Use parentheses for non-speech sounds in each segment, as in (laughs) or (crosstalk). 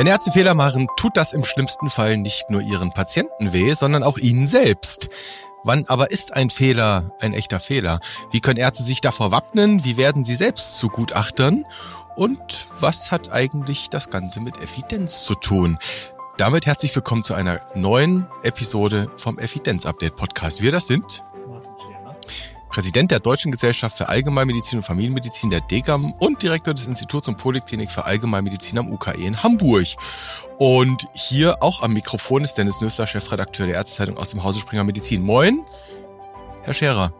Wenn Ärzte Fehler machen, tut das im schlimmsten Fall nicht nur ihren Patienten weh, sondern auch ihnen selbst. Wann aber ist ein Fehler ein echter Fehler? Wie können Ärzte sich davor wappnen? Wie werden sie selbst zu Gutachtern? Und was hat eigentlich das Ganze mit Evidenz zu tun? Damit herzlich willkommen zu einer neuen Episode vom Evidenz Update Podcast. Wir das sind Präsident der Deutschen Gesellschaft für Allgemeinmedizin und Familienmedizin der DGAM und Direktor des Instituts und Poliklinik für Allgemeinmedizin am UKE in Hamburg. Und hier auch am Mikrofon ist Dennis Nössler, Chefredakteur der Ärztezeitung aus dem Hause Springer Medizin. Moin, Herr Scherer.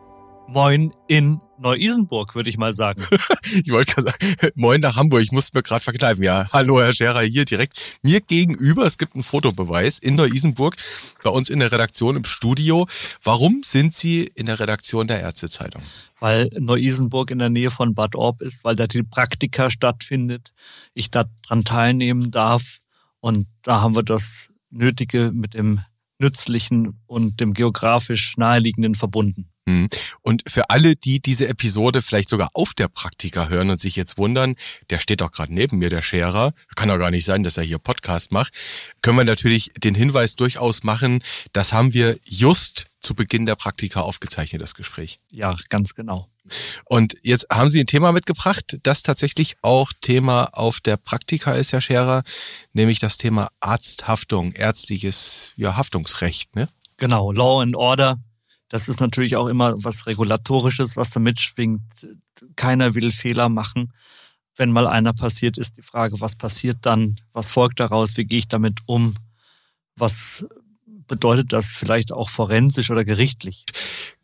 Moin in Neu-Isenburg, würde ich mal sagen. (laughs) ich wollte gerade sagen, moin nach Hamburg, ich musste mir gerade verkneifen. Ja, hallo Herr Scherer, hier direkt mir gegenüber. Es gibt einen Fotobeweis in Neu-Isenburg, bei uns in der Redaktion im Studio. Warum sind Sie in der Redaktion der Ärztezeitung? Weil Neu-Isenburg in der Nähe von Bad Orb ist, weil da die Praktika stattfindet, ich daran teilnehmen darf und da haben wir das Nötige mit dem Nützlichen und dem geografisch Naheliegenden verbunden. Mhm. Und für alle, die diese Episode vielleicht sogar auf der Praktika hören und sich jetzt wundern, der steht doch gerade neben mir, der Scherer, kann doch gar nicht sein, dass er hier Podcast macht, können wir natürlich den Hinweis durchaus machen, das haben wir just zu Beginn der Praktika aufgezeichnet, das Gespräch. Ja, ganz genau. Und jetzt haben Sie ein Thema mitgebracht, das tatsächlich auch Thema auf der Praktika ist, Herr Scherer, nämlich das Thema Arzthaftung, ärztliches ja, Haftungsrecht. Ne? Genau, Law and Order das ist natürlich auch immer was Regulatorisches, was da mitschwingt. Keiner will Fehler machen. Wenn mal einer passiert, ist die Frage, was passiert dann? Was folgt daraus? Wie gehe ich damit um? Was bedeutet das vielleicht auch forensisch oder gerichtlich?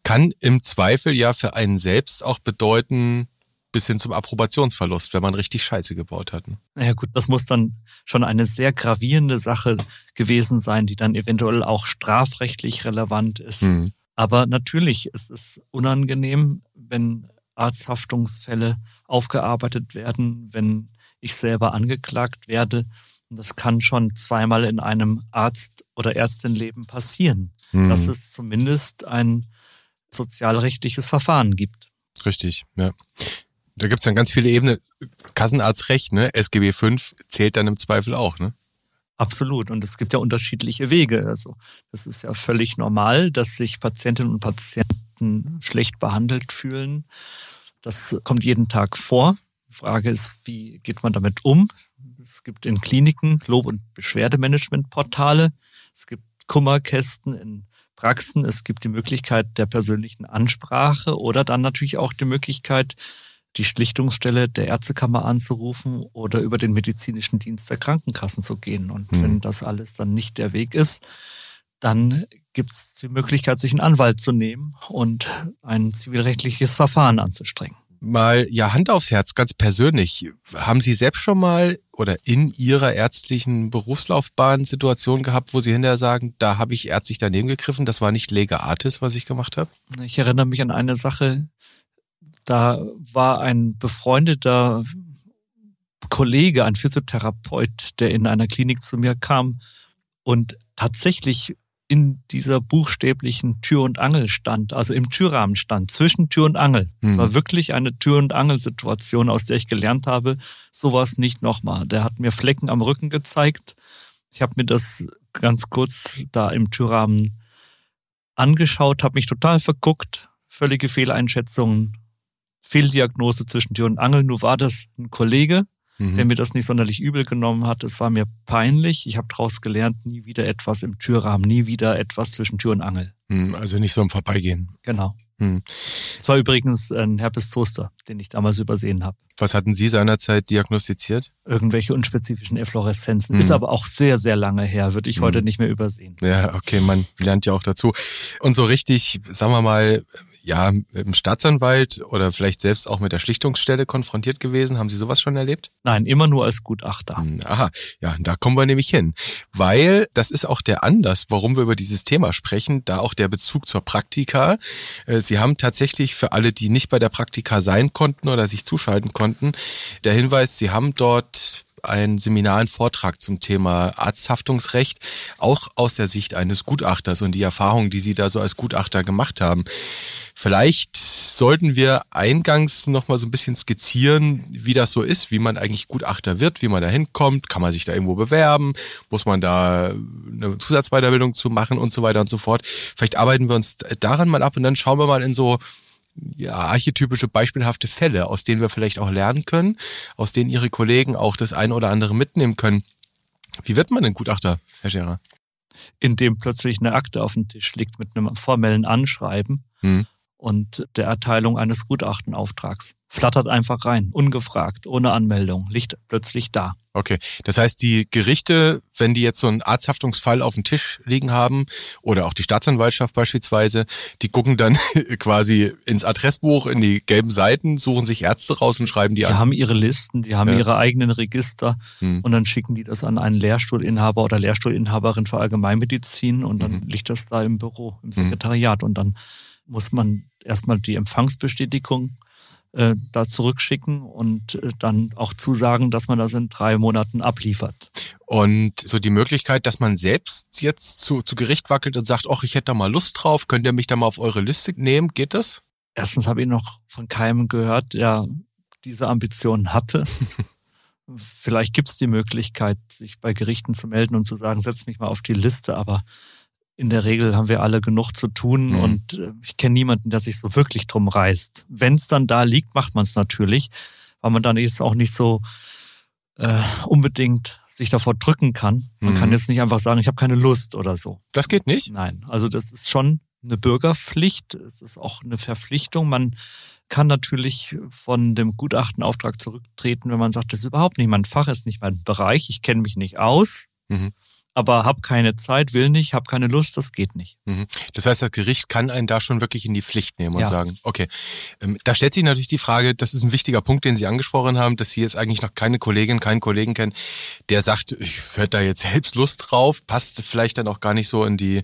Kann im Zweifel ja für einen selbst auch bedeuten, bis hin zum Approbationsverlust, wenn man richtig Scheiße gebaut hat. Ne? Naja gut, das muss dann schon eine sehr gravierende Sache gewesen sein, die dann eventuell auch strafrechtlich relevant ist. Mhm. Aber natürlich ist es unangenehm, wenn Arzthaftungsfälle aufgearbeitet werden, wenn ich selber angeklagt werde. Und das kann schon zweimal in einem Arzt- oder Ärztinleben passieren, mhm. dass es zumindest ein sozialrechtliches Verfahren gibt. Richtig, ja. Da gibt es dann ganz viele Ebenen. Kassenarztrecht, ne? SGB V zählt dann im Zweifel auch, ne? Absolut. Und es gibt ja unterschiedliche Wege. Also das ist ja völlig normal, dass sich Patientinnen und Patienten schlecht behandelt fühlen. Das kommt jeden Tag vor. Die Frage ist, wie geht man damit um? Es gibt in Kliniken Lob- und Beschwerdemanagementportale. Es gibt Kummerkästen in Praxen. Es gibt die Möglichkeit der persönlichen Ansprache oder dann natürlich auch die Möglichkeit, die Schlichtungsstelle der Ärztekammer anzurufen oder über den medizinischen Dienst der Krankenkassen zu gehen. Und mhm. wenn das alles dann nicht der Weg ist, dann gibt es die Möglichkeit, sich einen Anwalt zu nehmen und ein zivilrechtliches Verfahren anzustrengen. Mal ja Hand aufs Herz, ganz persönlich. Haben Sie selbst schon mal oder in Ihrer ärztlichen Berufslaufbahn Situationen gehabt, wo Sie hinterher sagen, da habe ich ärztlich daneben gegriffen, das war nicht Lega Artis, was ich gemacht habe? Ich erinnere mich an eine Sache, da war ein befreundeter Kollege, ein Physiotherapeut, der in einer Klinik zu mir kam und tatsächlich in dieser buchstäblichen Tür- und Angel stand, also im Türrahmen stand, zwischen Tür und Angel. Es mhm. war wirklich eine Tür- und Angel-Situation, aus der ich gelernt habe, sowas nicht nochmal. Der hat mir Flecken am Rücken gezeigt. Ich habe mir das ganz kurz da im Türrahmen angeschaut, habe mich total verguckt, völlige Fehleinschätzungen Fehldiagnose zwischen Tür und Angel. Nur war das ein Kollege, mhm. der mir das nicht sonderlich übel genommen hat. Es war mir peinlich. Ich habe daraus gelernt, nie wieder etwas im Türrahmen, nie wieder etwas zwischen Tür und Angel. Mhm, also nicht so im Vorbeigehen. Genau. Mhm. Es war übrigens ein Herpes Zoster, den ich damals übersehen habe. Was hatten Sie seinerzeit diagnostiziert? Irgendwelche unspezifischen Effloreszenzen. Mhm. Ist aber auch sehr, sehr lange her, würde ich mhm. heute nicht mehr übersehen. Ja, okay, man lernt ja auch dazu. Und so richtig, sagen wir mal, ja, mit dem Staatsanwalt oder vielleicht selbst auch mit der Schlichtungsstelle konfrontiert gewesen? Haben Sie sowas schon erlebt? Nein, immer nur als Gutachter. Hm, aha, ja, da kommen wir nämlich hin. Weil das ist auch der Anlass, warum wir über dieses Thema sprechen, da auch der Bezug zur Praktika. Äh, Sie haben tatsächlich für alle, die nicht bei der Praktika sein konnten oder sich zuschalten konnten, der Hinweis, Sie haben dort ein Seminar, einen Vortrag zum Thema Arzthaftungsrecht, auch aus der Sicht eines Gutachters und die Erfahrungen, die Sie da so als Gutachter gemacht haben. Vielleicht sollten wir eingangs noch mal so ein bisschen skizzieren, wie das so ist, wie man eigentlich Gutachter wird, wie man da hinkommt, kann man sich da irgendwo bewerben, muss man da eine Zusatzweiterbildung zu machen und so weiter und so fort. Vielleicht arbeiten wir uns daran mal ab und dann schauen wir mal in so ja, archetypische, beispielhafte Fälle, aus denen wir vielleicht auch lernen können, aus denen Ihre Kollegen auch das eine oder andere mitnehmen können. Wie wird man denn Gutachter, Herr Scherer? Indem plötzlich eine Akte auf dem Tisch liegt mit einem formellen Anschreiben. Hm und der Erteilung eines Gutachtenauftrags. Flattert einfach rein, ungefragt, ohne Anmeldung, liegt plötzlich da. Okay, das heißt, die Gerichte, wenn die jetzt so einen Arzthaftungsfall auf dem Tisch liegen haben oder auch die Staatsanwaltschaft beispielsweise, die gucken dann (laughs) quasi ins Adressbuch, in die gelben Seiten, suchen sich Ärzte raus und schreiben die, die an. Die haben ihre Listen, die haben ja. ihre eigenen Register hm. und dann schicken die das an einen Lehrstuhlinhaber oder Lehrstuhlinhaberin für Allgemeinmedizin und dann hm. liegt das da im Büro, im hm. Sekretariat hm. und dann muss man erstmal die Empfangsbestätigung äh, da zurückschicken und äh, dann auch zusagen, dass man das in drei Monaten abliefert. Und so die Möglichkeit, dass man selbst jetzt zu, zu Gericht wackelt und sagt, ach, ich hätte da mal Lust drauf, könnt ihr mich da mal auf eure Liste nehmen, geht das? Erstens habe ich noch von keinem gehört, der diese Ambitionen hatte. (laughs) Vielleicht gibt es die Möglichkeit, sich bei Gerichten zu melden und zu sagen, setz mich mal auf die Liste, aber in der Regel haben wir alle genug zu tun mhm. und äh, ich kenne niemanden, der sich so wirklich drum reißt. Wenn es dann da liegt, macht man es natürlich, weil man dann jetzt auch nicht so äh, unbedingt sich davor drücken kann. Man mhm. kann jetzt nicht einfach sagen, ich habe keine Lust oder so. Das geht nicht? Nein, also das ist schon eine Bürgerpflicht, es ist auch eine Verpflichtung. Man kann natürlich von dem Gutachtenauftrag zurücktreten, wenn man sagt, das ist überhaupt nicht mein Fach, ist nicht mein Bereich, ich kenne mich nicht aus. Mhm aber habe keine Zeit, will nicht, habe keine Lust, das geht nicht. Mhm. Das heißt, das Gericht kann einen da schon wirklich in die Pflicht nehmen und ja. sagen, okay, ähm, da stellt sich natürlich die Frage, das ist ein wichtiger Punkt, den Sie angesprochen haben, dass Sie jetzt eigentlich noch keine Kollegin, keinen Kollegen kennen, der sagt, ich hätte da jetzt selbst Lust drauf, passt vielleicht dann auch gar nicht so in die,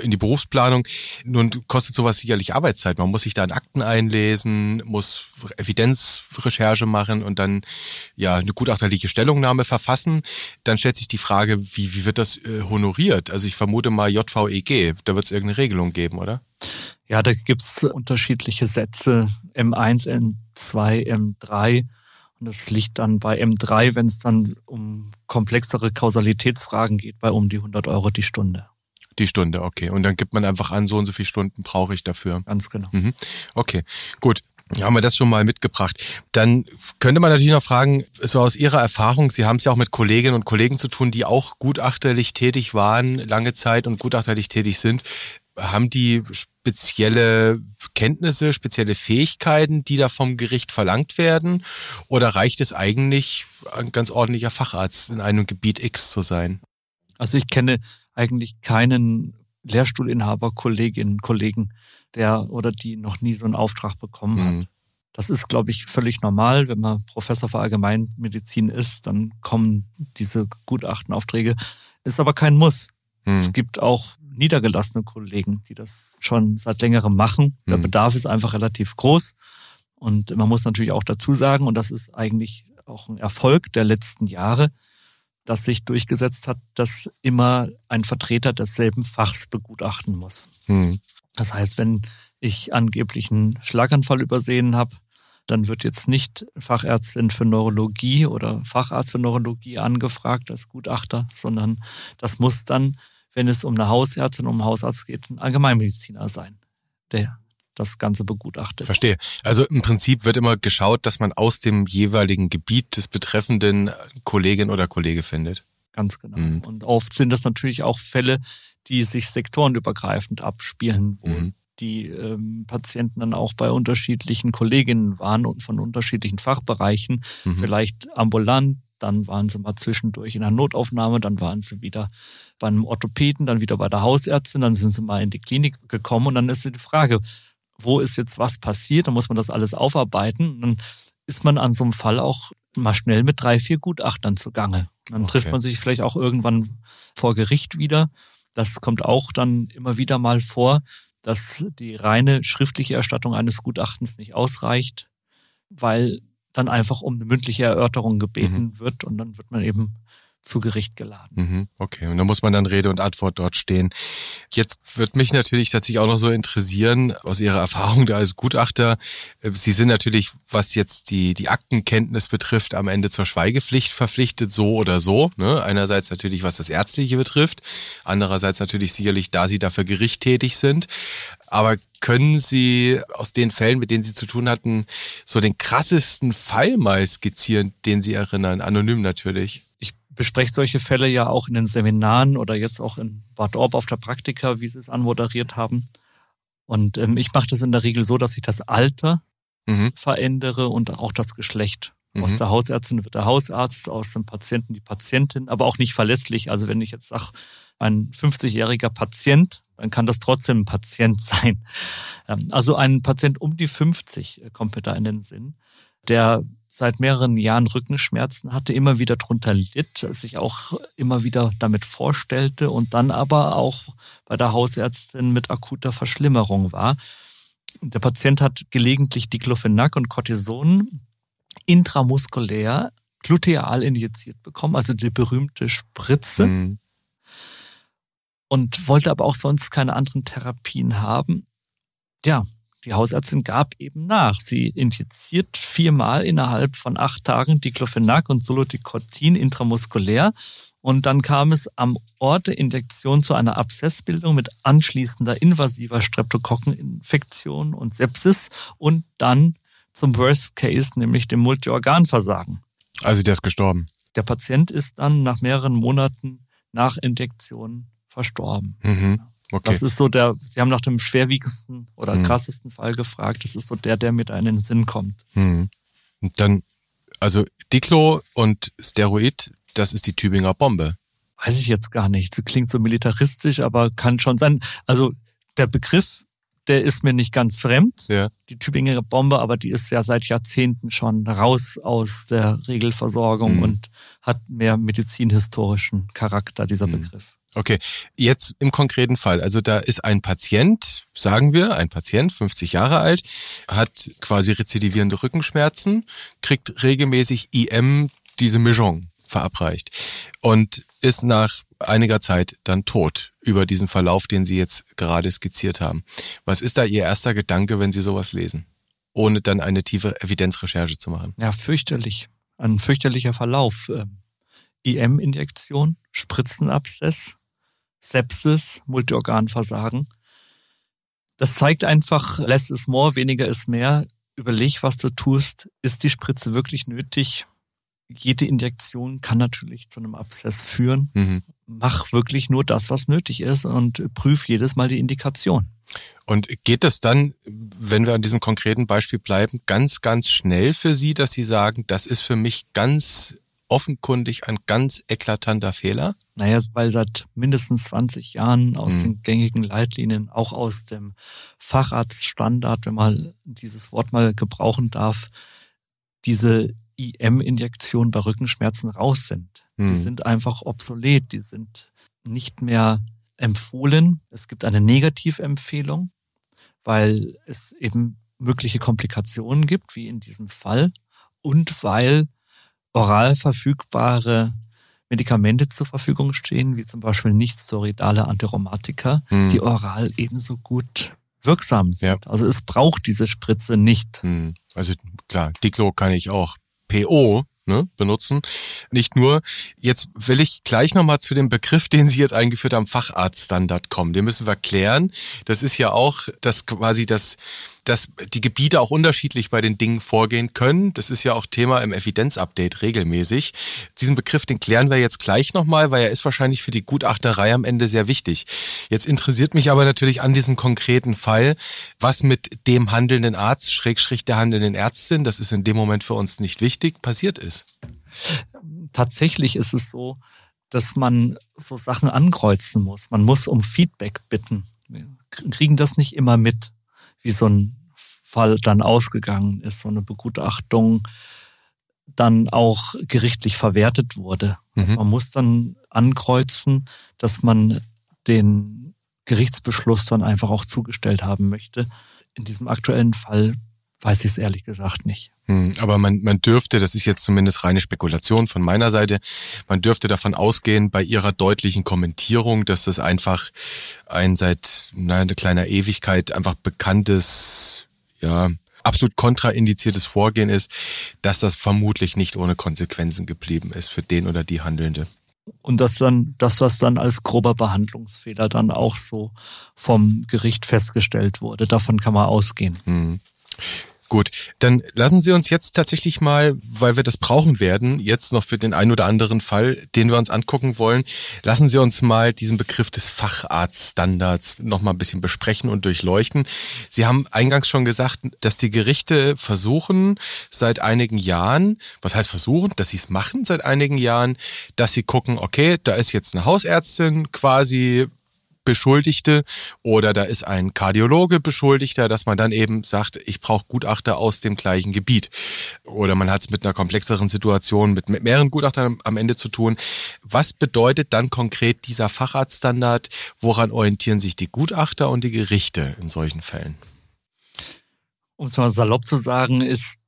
in die Berufsplanung. Nun kostet sowas sicherlich Arbeitszeit. Man muss sich da in Akten einlesen, muss Evidenzrecherche machen und dann ja eine gutachterliche Stellungnahme verfassen. Dann stellt sich die Frage, wie, wie wird das äh, honoriert? Also ich vermute mal JVEG, da wird es irgendeine Regelung geben, oder? Ja, da gibt es unterschiedliche Sätze, M1, M2, M3. Und das liegt dann bei M3, wenn es dann um komplexere Kausalitätsfragen geht, bei um die 100 Euro die Stunde. Die Stunde, okay. Und dann gibt man einfach an, so und so viele Stunden brauche ich dafür. Ganz genau. Mhm. Okay, gut. Ja, haben wir das schon mal mitgebracht. Dann könnte man natürlich noch fragen, so aus Ihrer Erfahrung, Sie haben es ja auch mit Kolleginnen und Kollegen zu tun, die auch gutachterlich tätig waren, lange Zeit und gutachterlich tätig sind. Haben die spezielle Kenntnisse, spezielle Fähigkeiten, die da vom Gericht verlangt werden? Oder reicht es eigentlich, ein ganz ordentlicher Facharzt in einem Gebiet X zu sein? Also ich kenne eigentlich keinen Lehrstuhlinhaber, Kolleginnen, Kollegen, der oder die noch nie so einen Auftrag bekommen mhm. hat. Das ist, glaube ich, völlig normal. Wenn man Professor für Allgemeinmedizin ist, dann kommen diese Gutachtenaufträge. Ist aber kein Muss. Mhm. Es gibt auch niedergelassene Kollegen, die das schon seit längerem machen. Der mhm. Bedarf ist einfach relativ groß. Und man muss natürlich auch dazu sagen, und das ist eigentlich auch ein Erfolg der letzten Jahre, dass sich durchgesetzt hat, dass immer ein Vertreter desselben Fachs begutachten muss. Mhm. Das heißt, wenn ich angeblich einen Schlaganfall übersehen habe, dann wird jetzt nicht Fachärztin für Neurologie oder Facharzt für Neurologie angefragt als Gutachter, sondern das muss dann, wenn es um eine Hausärztin, um einen Hausarzt geht, ein Allgemeinmediziner sein, der das Ganze begutachtet. Verstehe. Also im Prinzip wird immer geschaut, dass man aus dem jeweiligen Gebiet des betreffenden Kollegin oder Kollege findet. Ganz genau. Mhm. Und oft sind das natürlich auch Fälle, die sich sektorenübergreifend abspielen, wo mhm. die ähm, Patienten dann auch bei unterschiedlichen Kolleginnen waren und von unterschiedlichen Fachbereichen, mhm. vielleicht ambulant, dann waren sie mal zwischendurch in der Notaufnahme, dann waren sie wieder bei einem Orthopäden, dann wieder bei der Hausärztin, dann sind sie mal in die Klinik gekommen und dann ist die Frage, wo ist jetzt was passiert, dann muss man das alles aufarbeiten. Und dann ist man an so einem Fall auch mal schnell mit drei, vier Gutachtern zugange. Dann okay. trifft man sich vielleicht auch irgendwann vor Gericht wieder. Das kommt auch dann immer wieder mal vor, dass die reine schriftliche Erstattung eines Gutachtens nicht ausreicht, weil dann einfach um eine mündliche Erörterung gebeten mhm. wird und dann wird man eben zu Gericht geladen. Mhm, okay, und da muss man dann Rede und Antwort dort stehen. Jetzt wird mich natürlich tatsächlich auch noch so interessieren, aus Ihrer Erfahrung da als Gutachter. Äh, Sie sind natürlich, was jetzt die, die Aktenkenntnis betrifft, am Ende zur Schweigepflicht verpflichtet, so oder so. Ne? Einerseits natürlich, was das Ärztliche betrifft, andererseits natürlich sicherlich, da Sie dafür Gericht tätig sind. Aber können Sie aus den Fällen, mit denen Sie zu tun hatten, so den krassesten Fall mal skizzieren, den Sie erinnern? Anonym natürlich bespreche solche Fälle ja auch in den Seminaren oder jetzt auch in Bad Orb auf der Praktika, wie Sie es anmoderiert haben. Und ähm, ich mache das in der Regel so, dass ich das Alter mhm. verändere und auch das Geschlecht. Mhm. Aus der Hausärztin wird der Hausarzt, aus dem Patienten die Patientin, aber auch nicht verlässlich. Also wenn ich jetzt sage, ein 50-jähriger Patient, dann kann das trotzdem ein Patient (laughs) sein. Ähm, also ein Patient um die 50 äh, kommt mir da in den Sinn, der seit mehreren Jahren Rückenschmerzen hatte, immer wieder drunter litt, sich auch immer wieder damit vorstellte und dann aber auch bei der Hausärztin mit akuter Verschlimmerung war. Der Patient hat gelegentlich Diclofenac und Cortison intramuskulär gluteal injiziert bekommen, also die berühmte Spritze. Mhm. Und wollte aber auch sonst keine anderen Therapien haben. Ja, die Hausärztin gab eben nach. Sie injiziert viermal innerhalb von acht Tagen Diclofenac und Solodicotin intramuskulär. Und dann kam es am Ort der Injektion zu einer Abszessbildung mit anschließender invasiver Streptokokkeninfektion und Sepsis und dann zum Worst Case, nämlich dem Multiorganversagen. Also der ist gestorben. Der Patient ist dann nach mehreren Monaten nach Injektion verstorben. Mhm. Okay. Das ist so der, Sie haben nach dem schwerwiegendsten oder hm. krassesten Fall gefragt. Das ist so der, der mit einem Sinn kommt. Hm. Und dann, also Diklo und Steroid, das ist die Tübinger Bombe. Weiß ich jetzt gar nicht. Das klingt so militaristisch, aber kann schon sein. Also der Begriff, der ist mir nicht ganz fremd. Ja. Die Tübinger Bombe, aber die ist ja seit Jahrzehnten schon raus aus der Regelversorgung hm. und hat mehr medizinhistorischen Charakter, dieser hm. Begriff. Okay, jetzt im konkreten Fall. Also da ist ein Patient, sagen wir, ein Patient, 50 Jahre alt, hat quasi rezidivierende Rückenschmerzen, kriegt regelmäßig IM diese Mischung verabreicht und ist nach einiger Zeit dann tot über diesen Verlauf, den Sie jetzt gerade skizziert haben. Was ist da Ihr erster Gedanke, wenn Sie sowas lesen, ohne dann eine tiefe Evidenzrecherche zu machen? Ja, fürchterlich. Ein fürchterlicher Verlauf. Ähm, IM-Injektion, Spritzenabszess, Sepsis, Multiorganversagen. Das zeigt einfach, less is more, weniger ist mehr. Überleg, was du tust. Ist die Spritze wirklich nötig? Jede Injektion kann natürlich zu einem Abszess führen. Mhm. Mach wirklich nur das, was nötig ist und prüf jedes Mal die Indikation. Und geht es dann, wenn wir an diesem konkreten Beispiel bleiben, ganz, ganz schnell für Sie, dass Sie sagen, das ist für mich ganz offenkundig ein ganz eklatanter Fehler? Naja, weil seit mindestens 20 Jahren aus mhm. den gängigen Leitlinien, auch aus dem Facharztstandard, wenn man dieses Wort mal gebrauchen darf, diese IM-Injektionen bei Rückenschmerzen raus sind. Mhm. Die sind einfach obsolet, die sind nicht mehr empfohlen. Es gibt eine Negativempfehlung, weil es eben mögliche Komplikationen gibt, wie in diesem Fall, und weil oral verfügbare Medikamente zur Verfügung stehen, wie zum Beispiel nicht-steroidale Antiromatika, hm. die oral ebenso gut wirksam sind. Ja. Also es braucht diese Spritze nicht. Hm. Also klar, Diclo kann ich auch PO ne, benutzen. Nicht nur, jetzt will ich gleich nochmal zu dem Begriff, den Sie jetzt eingeführt haben, Facharztstandard kommen. Den müssen wir klären. Das ist ja auch, dass quasi das, dass die Gebiete auch unterschiedlich bei den Dingen vorgehen können. Das ist ja auch Thema im Evidenzupdate regelmäßig. Diesen Begriff, den klären wir jetzt gleich nochmal, weil er ist wahrscheinlich für die Gutachterei am Ende sehr wichtig. Jetzt interessiert mich aber natürlich an diesem konkreten Fall, was mit dem handelnden Arzt, Schrägstrich der handelnden Ärztin, das ist in dem Moment für uns nicht wichtig, passiert ist. Tatsächlich ist es so, dass man so Sachen ankreuzen muss. Man muss um Feedback bitten. Wir kriegen das nicht immer mit, wie so ein Fall dann ausgegangen ist, so eine Begutachtung dann auch gerichtlich verwertet wurde. Also mhm. man muss dann ankreuzen, dass man den Gerichtsbeschluss dann einfach auch zugestellt haben möchte. In diesem aktuellen Fall weiß ich es ehrlich gesagt nicht. Hm, aber man, man dürfte, das ist jetzt zumindest reine Spekulation von meiner Seite, man dürfte davon ausgehen, bei ihrer deutlichen Kommentierung, dass das einfach ein seit na, eine kleiner Ewigkeit einfach bekanntes, ja, absolut kontraindiziertes Vorgehen ist, dass das vermutlich nicht ohne Konsequenzen geblieben ist für den oder die Handelnde. Und dass dann, dass das dann als grober Behandlungsfehler dann auch so vom Gericht festgestellt wurde. Davon kann man ausgehen. Hm. Gut, dann lassen Sie uns jetzt tatsächlich mal, weil wir das brauchen werden, jetzt noch für den einen oder anderen Fall, den wir uns angucken wollen, lassen Sie uns mal diesen Begriff des Facharztstandards noch mal ein bisschen besprechen und durchleuchten. Sie haben eingangs schon gesagt, dass die Gerichte versuchen seit einigen Jahren, was heißt versuchen, dass sie es machen seit einigen Jahren, dass sie gucken, okay, da ist jetzt eine Hausärztin quasi Beschuldigte oder da ist ein Kardiologe Beschuldigter, dass man dann eben sagt, ich brauche Gutachter aus dem gleichen Gebiet. Oder man hat es mit einer komplexeren Situation mit, mit mehreren Gutachtern am Ende zu tun. Was bedeutet dann konkret dieser Facharztstandard? Woran orientieren sich die Gutachter und die Gerichte in solchen Fällen? Um es mal salopp zu sagen, ist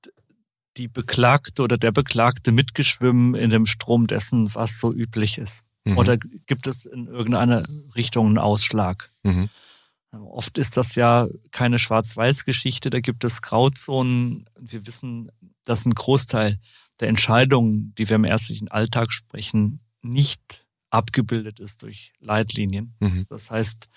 die Beklagte oder der Beklagte mitgeschwimmen in dem Strom dessen, was so üblich ist. Mhm. Oder gibt es in irgendeiner Richtung einen Ausschlag? Mhm. Oft ist das ja keine Schwarz-Weiß-Geschichte, da gibt es Grauzonen. Wir wissen, dass ein Großteil der Entscheidungen, die wir im ärztlichen Alltag sprechen, nicht abgebildet ist durch Leitlinien. Mhm. Das heißt,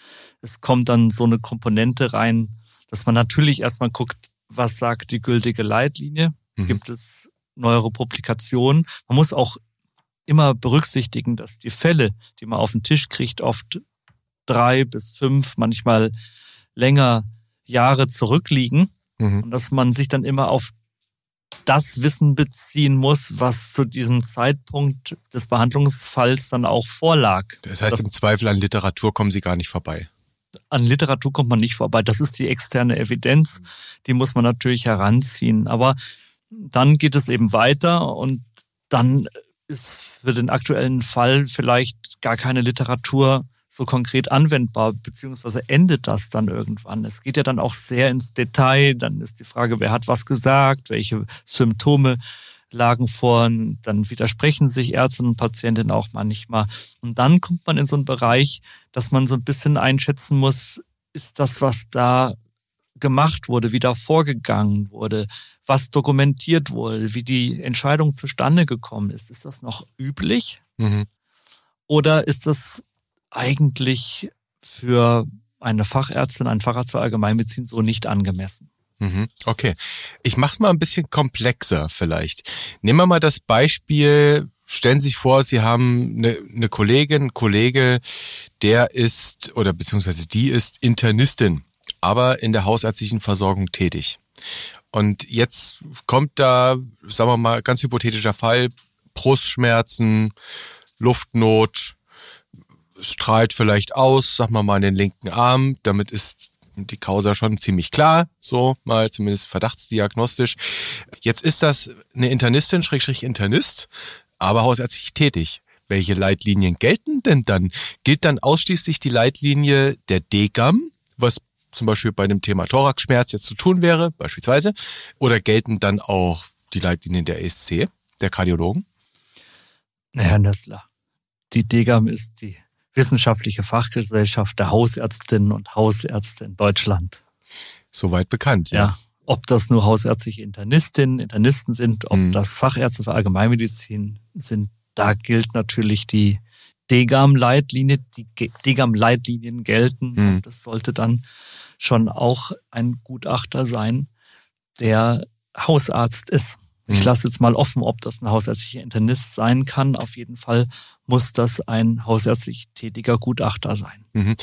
es kommt dann so eine Komponente rein, dass man natürlich erstmal guckt, was sagt die gültige Leitlinie? Mhm. Gibt es neuere Publikationen? Man muss auch immer berücksichtigen, dass die Fälle, die man auf den Tisch kriegt, oft drei bis fünf, manchmal länger Jahre zurückliegen mhm. und dass man sich dann immer auf das Wissen beziehen muss, was zu diesem Zeitpunkt des Behandlungsfalls dann auch vorlag. Das heißt, das, im Zweifel an Literatur kommen Sie gar nicht vorbei. An Literatur kommt man nicht vorbei. Das ist die externe Evidenz, die muss man natürlich heranziehen. Aber dann geht es eben weiter und dann ist für den aktuellen Fall vielleicht gar keine Literatur so konkret anwendbar, beziehungsweise endet das dann irgendwann. Es geht ja dann auch sehr ins Detail. Dann ist die Frage, wer hat was gesagt, welche Symptome lagen vor, dann widersprechen sich Ärzte und Patientinnen auch manchmal. Und dann kommt man in so einen Bereich, dass man so ein bisschen einschätzen muss, ist das, was da gemacht wurde, wie da vorgegangen wurde, was dokumentiert wurde, wie die Entscheidung zustande gekommen ist. Ist das noch üblich? Mhm. Oder ist das eigentlich für eine Fachärztin, einen Facharzt für Allgemeinmedizin so nicht angemessen? Mhm. Okay. Ich mache mal ein bisschen komplexer vielleicht. Nehmen wir mal das Beispiel, stellen Sie sich vor, Sie haben eine, eine Kollegin, Kollege, der ist oder beziehungsweise die ist Internistin, aber in der hausärztlichen Versorgung tätig. Und jetzt kommt da, sagen wir mal, ganz hypothetischer Fall, Brustschmerzen, Luftnot, strahlt vielleicht aus, sag mal mal in den linken Arm, damit ist die Causa schon ziemlich klar, so mal zumindest verdachtsdiagnostisch. Jetzt ist das eine Internistin, Schrägstrich Internist, aber hausärztlich tätig. Welche Leitlinien gelten denn dann? Gilt dann ausschließlich die Leitlinie der DGAM, was zum Beispiel bei dem Thema Thoraxschmerz jetzt zu tun wäre, beispielsweise? Oder gelten dann auch die Leitlinien der ESC, der Kardiologen? Herr Nössler, die DGAM ist die wissenschaftliche Fachgesellschaft der Hausärztinnen und Hausärzte in Deutschland. Soweit bekannt, ja. ja. Ob das nur hausärztliche Internistinnen, Internisten sind, ob mhm. das Fachärzte für Allgemeinmedizin sind, da gilt natürlich die DGAM-Leitlinie, die DGAM-Leitlinien gelten. Mhm. Das sollte dann schon auch ein Gutachter sein, der Hausarzt ist. Ich mhm. lasse jetzt mal offen, ob das ein hausärztlicher Internist sein kann. Auf jeden Fall muss das ein hausärztlich tätiger Gutachter sein. Mhm.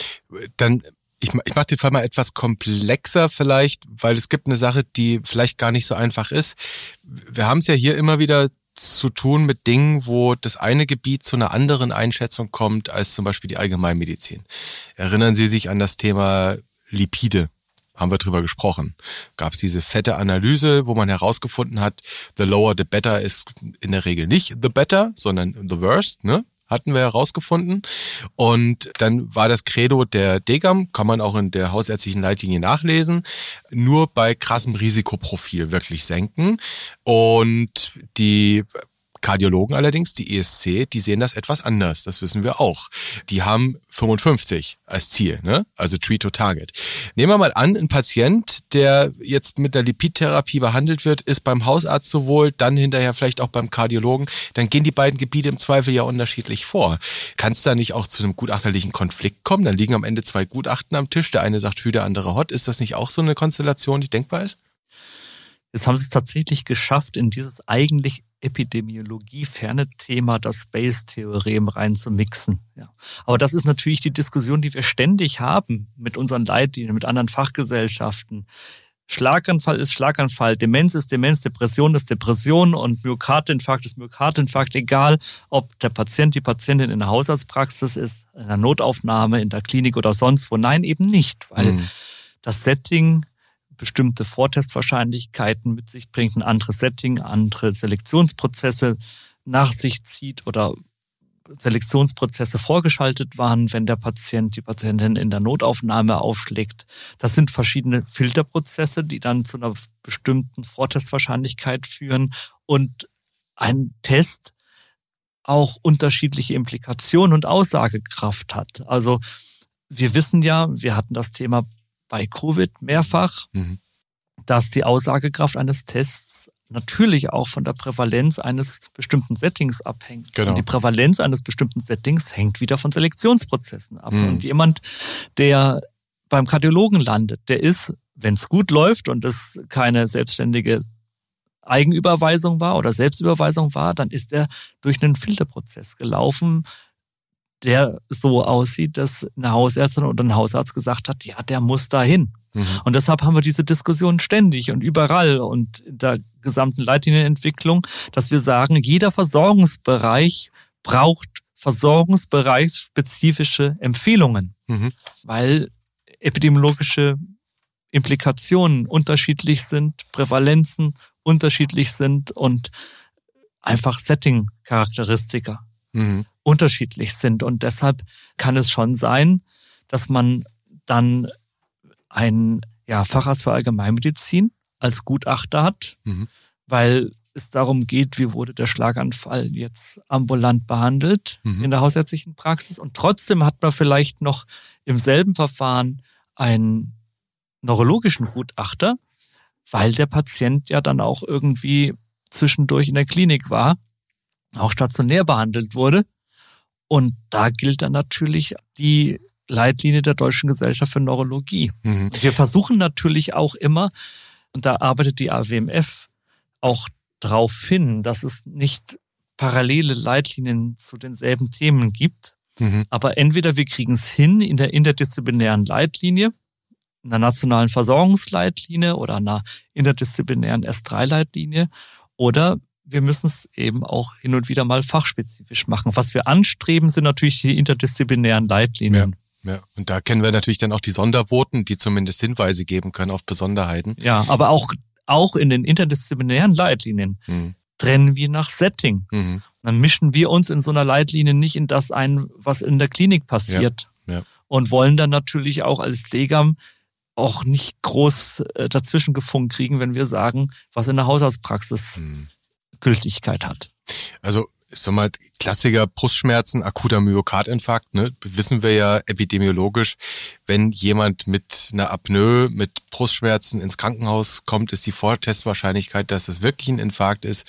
Dann ich, ich mache den Fall mal etwas komplexer vielleicht, weil es gibt eine Sache, die vielleicht gar nicht so einfach ist. Wir haben es ja hier immer wieder zu tun mit Dingen, wo das eine Gebiet zu einer anderen Einschätzung kommt als zum Beispiel die Allgemeinmedizin. Erinnern Sie sich an das Thema Lipide. Haben wir drüber gesprochen. Gab es diese fette Analyse, wo man herausgefunden hat, the lower the better ist in der Regel nicht the better, sondern the worst, ne? hatten wir herausgefunden. Und dann war das Credo der Degam, kann man auch in der hausärztlichen Leitlinie nachlesen, nur bei krassem Risikoprofil wirklich senken. Und die Kardiologen allerdings, die ESC, die sehen das etwas anders, das wissen wir auch. Die haben 55 als Ziel, ne? also Treat to Target. Nehmen wir mal an, ein Patient, der jetzt mit der Lipidtherapie behandelt wird, ist beim Hausarzt sowohl, dann hinterher vielleicht auch beim Kardiologen, dann gehen die beiden Gebiete im Zweifel ja unterschiedlich vor. Kann es da nicht auch zu einem gutachterlichen Konflikt kommen? Dann liegen am Ende zwei Gutachten am Tisch, der eine sagt Hü, der andere Hot. Ist das nicht auch so eine Konstellation, die denkbar ist? Jetzt haben sie es tatsächlich geschafft, in dieses eigentlich epidemiologieferne Thema, das Space-Theorem reinzumixen. Ja. Aber das ist natürlich die Diskussion, die wir ständig haben mit unseren Leitlinien, mit anderen Fachgesellschaften. Schlaganfall ist Schlaganfall, Demenz ist Demenz, Depression ist Depression und Myokardinfarkt ist Myokardinfarkt, egal ob der Patient, die Patientin in der Hausarztpraxis ist, in der Notaufnahme, in der Klinik oder sonst wo. Nein, eben nicht, weil mhm. das Setting bestimmte Vortestwahrscheinlichkeiten mit sich bringt, ein anderes Setting, andere Selektionsprozesse nach sich zieht oder Selektionsprozesse vorgeschaltet waren, wenn der Patient, die Patientin in der Notaufnahme aufschlägt. Das sind verschiedene Filterprozesse, die dann zu einer bestimmten Vortestwahrscheinlichkeit führen und ein Test auch unterschiedliche Implikationen und Aussagekraft hat. Also wir wissen ja, wir hatten das Thema bei Covid mehrfach, mhm. dass die Aussagekraft eines Tests natürlich auch von der Prävalenz eines bestimmten Settings abhängt. Genau. Und die Prävalenz eines bestimmten Settings hängt wieder von Selektionsprozessen ab. Mhm. Und jemand, der beim Kardiologen landet, der ist, wenn es gut läuft und es keine selbstständige Eigenüberweisung war oder Selbstüberweisung war, dann ist er durch einen Filterprozess gelaufen, der so aussieht, dass eine Hausärztin oder ein Hausarzt gesagt hat, ja, der muss dahin. Mhm. Und deshalb haben wir diese Diskussion ständig und überall und in der gesamten Leitlinienentwicklung, dass wir sagen, jeder Versorgungsbereich braucht versorgungsbereichsspezifische Empfehlungen, mhm. weil epidemiologische Implikationen unterschiedlich sind, Prävalenzen unterschiedlich sind und einfach Setting-Charakteristika. Mhm unterschiedlich sind. Und deshalb kann es schon sein, dass man dann ein ja, Facharzt für Allgemeinmedizin als Gutachter hat, mhm. weil es darum geht, wie wurde der Schlaganfall jetzt ambulant behandelt mhm. in der hausärztlichen Praxis. Und trotzdem hat man vielleicht noch im selben Verfahren einen neurologischen Gutachter, weil der Patient ja dann auch irgendwie zwischendurch in der Klinik war, auch stationär behandelt wurde und da gilt dann natürlich die Leitlinie der Deutschen Gesellschaft für Neurologie. Mhm. Wir versuchen natürlich auch immer, und da arbeitet die AWMF auch darauf hin, dass es nicht parallele Leitlinien zu denselben Themen gibt. Mhm. Aber entweder wir kriegen es hin in der interdisziplinären Leitlinie, in der nationalen Versorgungsleitlinie oder einer interdisziplinären S3-Leitlinie, oder wir müssen es eben auch hin und wieder mal fachspezifisch machen. Was wir anstreben, sind natürlich die interdisziplinären Leitlinien. Ja, ja. und da kennen wir natürlich dann auch die Sondervoten, die zumindest Hinweise geben können auf Besonderheiten. Ja, aber auch, auch in den interdisziplinären Leitlinien mhm. trennen wir nach Setting. Mhm. Dann mischen wir uns in so einer Leitlinie nicht in das ein, was in der Klinik passiert. Ja, ja. Und wollen dann natürlich auch als Legam auch nicht groß äh, dazwischen gefunkt kriegen, wenn wir sagen, was in der Hausarztpraxis mhm. Gültigkeit hat. Also ich sag mal, Klassiker Brustschmerzen, akuter Myokardinfarkt, ne, wissen wir ja epidemiologisch, wenn jemand mit einer Apnoe, mit Brustschmerzen ins Krankenhaus kommt, ist die Vortestwahrscheinlichkeit, dass es wirklich ein Infarkt ist,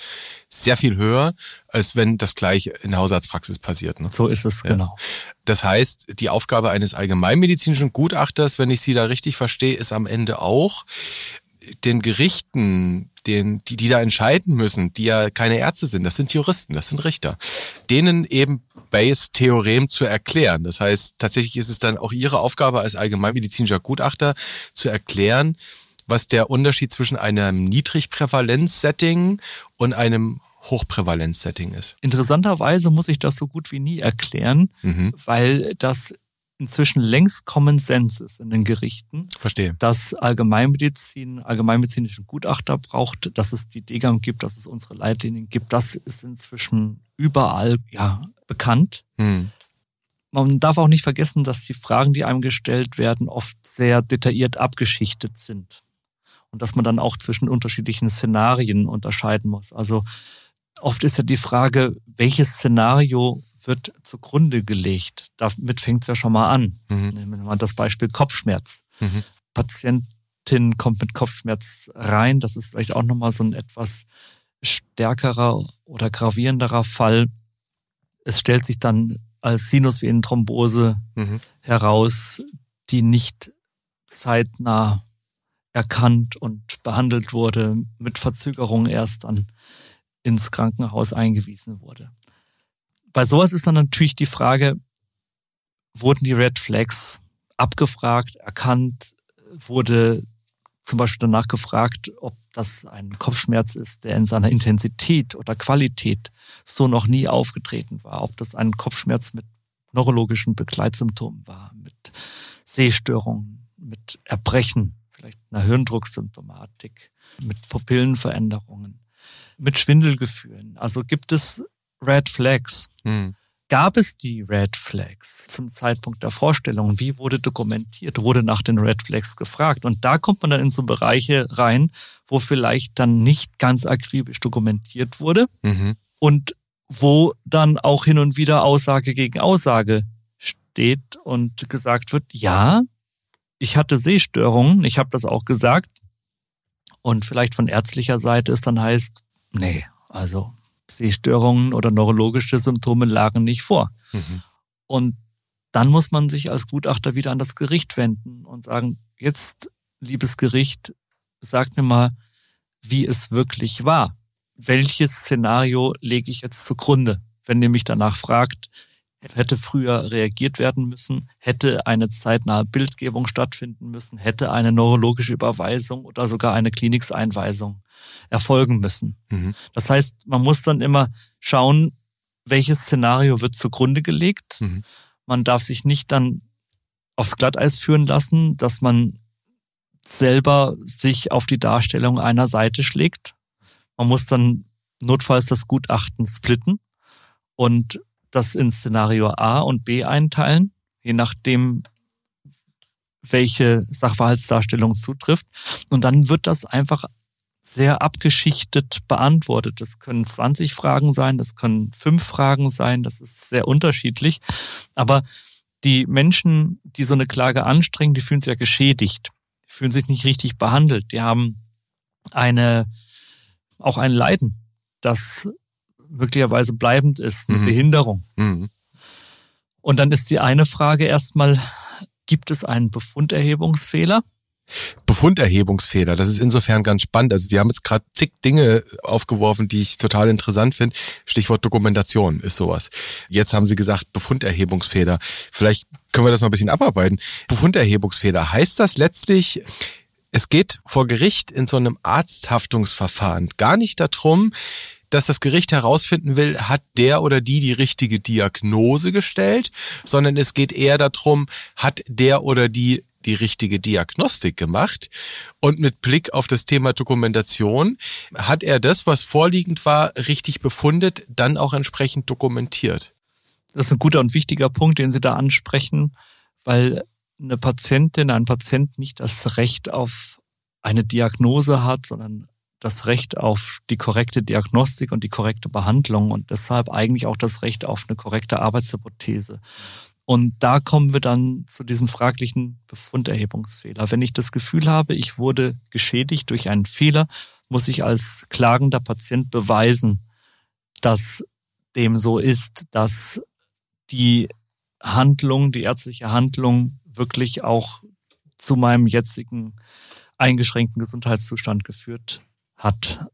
sehr viel höher, als wenn das gleich in der Hausarztpraxis passiert. Ne? So ist es, ja. genau. Das heißt, die Aufgabe eines allgemeinmedizinischen Gutachters, wenn ich Sie da richtig verstehe, ist am Ende auch, den Gerichten, den, die, die da entscheiden müssen, die ja keine Ärzte sind, das sind Juristen, das sind Richter, denen eben Bayes-Theorem zu erklären. Das heißt, tatsächlich ist es dann auch ihre Aufgabe als allgemeinmedizinischer Gutachter zu erklären, was der Unterschied zwischen einem Niedrigprävalenz-Setting und einem Hochprävalenz-Setting ist. Interessanterweise muss ich das so gut wie nie erklären, mhm. weil das inzwischen längst Common Sense ist in den Gerichten. Verstehe. Dass Allgemeinmedizin, allgemeinmedizinischen Gutachter braucht, dass es die DGAM gibt, dass es unsere Leitlinien gibt. Das ist inzwischen überall ja bekannt. Hm. Man darf auch nicht vergessen, dass die Fragen, die einem gestellt werden, oft sehr detailliert abgeschichtet sind. Und dass man dann auch zwischen unterschiedlichen Szenarien unterscheiden muss. Also oft ist ja die Frage, welches Szenario wird zugrunde gelegt? Damit fängt es ja schon mal an. Mhm. Nehmen wir das Beispiel Kopfschmerz. Mhm. Patientin kommt mit Kopfschmerz rein. Das ist vielleicht auch nochmal so ein etwas stärkerer oder gravierenderer Fall. Es stellt sich dann als Sinusvenenthrombose mhm. heraus, die nicht zeitnah erkannt und behandelt wurde, mit Verzögerung erst dann ins Krankenhaus eingewiesen wurde. Bei sowas ist dann natürlich die Frage, wurden die Red Flags abgefragt, erkannt, wurde zum Beispiel danach gefragt, ob das ein Kopfschmerz ist, der in seiner Intensität oder Qualität so noch nie aufgetreten war, ob das ein Kopfschmerz mit neurologischen Begleitsymptomen war, mit Sehstörungen, mit Erbrechen, vielleicht einer Hirndrucksymptomatik, mit Pupillenveränderungen, mit Schwindelgefühlen. Also gibt es Red Flags. Hm. Gab es die Red Flags zum Zeitpunkt der Vorstellung? Wie wurde dokumentiert? Wurde nach den Red Flags gefragt? Und da kommt man dann in so Bereiche rein, wo vielleicht dann nicht ganz akribisch dokumentiert wurde mhm. und wo dann auch hin und wieder Aussage gegen Aussage steht und gesagt wird, ja, ich hatte Sehstörungen, ich habe das auch gesagt. Und vielleicht von ärztlicher Seite es dann heißt, nee, also Sehstörungen oder neurologische Symptome lagen nicht vor. Mhm. Und dann muss man sich als Gutachter wieder an das Gericht wenden und sagen, jetzt, liebes Gericht, sagt mir mal, wie es wirklich war. Welches Szenario lege ich jetzt zugrunde? Wenn ihr mich danach fragt, hätte früher reagiert werden müssen, hätte eine zeitnahe Bildgebung stattfinden müssen, hätte eine neurologische Überweisung oder sogar eine Klinikseinweisung erfolgen müssen. Mhm. Das heißt, man muss dann immer schauen, welches Szenario wird zugrunde gelegt. Mhm. Man darf sich nicht dann aufs Glatteis führen lassen, dass man selber sich auf die Darstellung einer Seite schlägt. Man muss dann notfalls das Gutachten splitten und das in Szenario A und B einteilen, je nachdem, welche Sachverhaltsdarstellung zutrifft. Und dann wird das einfach sehr abgeschichtet beantwortet. Das können 20 Fragen sein, das können fünf Fragen sein, das ist sehr unterschiedlich. Aber die Menschen, die so eine Klage anstrengen, die fühlen sich ja geschädigt, die fühlen sich nicht richtig behandelt, die haben eine, auch ein Leiden, das möglicherweise bleibend ist, eine mhm. Behinderung. Mhm. Und dann ist die eine Frage erstmal, gibt es einen Befunderhebungsfehler? Befunderhebungsfehler. Das ist insofern ganz spannend. Also Sie haben jetzt gerade zig Dinge aufgeworfen, die ich total interessant finde. Stichwort Dokumentation ist sowas. Jetzt haben Sie gesagt Befunderhebungsfehler. Vielleicht können wir das mal ein bisschen abarbeiten. Befunderhebungsfehler heißt das letztlich, es geht vor Gericht in so einem Arzthaftungsverfahren gar nicht darum, dass das Gericht herausfinden will, hat der oder die die richtige Diagnose gestellt, sondern es geht eher darum, hat der oder die die richtige Diagnostik gemacht. Und mit Blick auf das Thema Dokumentation hat er das, was vorliegend war, richtig befundet, dann auch entsprechend dokumentiert. Das ist ein guter und wichtiger Punkt, den Sie da ansprechen, weil eine Patientin, ein Patient nicht das Recht auf eine Diagnose hat, sondern das Recht auf die korrekte Diagnostik und die korrekte Behandlung und deshalb eigentlich auch das Recht auf eine korrekte Arbeitshypothese. Und da kommen wir dann zu diesem fraglichen Befunderhebungsfehler. Wenn ich das Gefühl habe, ich wurde geschädigt durch einen Fehler, muss ich als klagender Patient beweisen, dass dem so ist, dass die Handlung, die ärztliche Handlung wirklich auch zu meinem jetzigen eingeschränkten Gesundheitszustand geführt hat.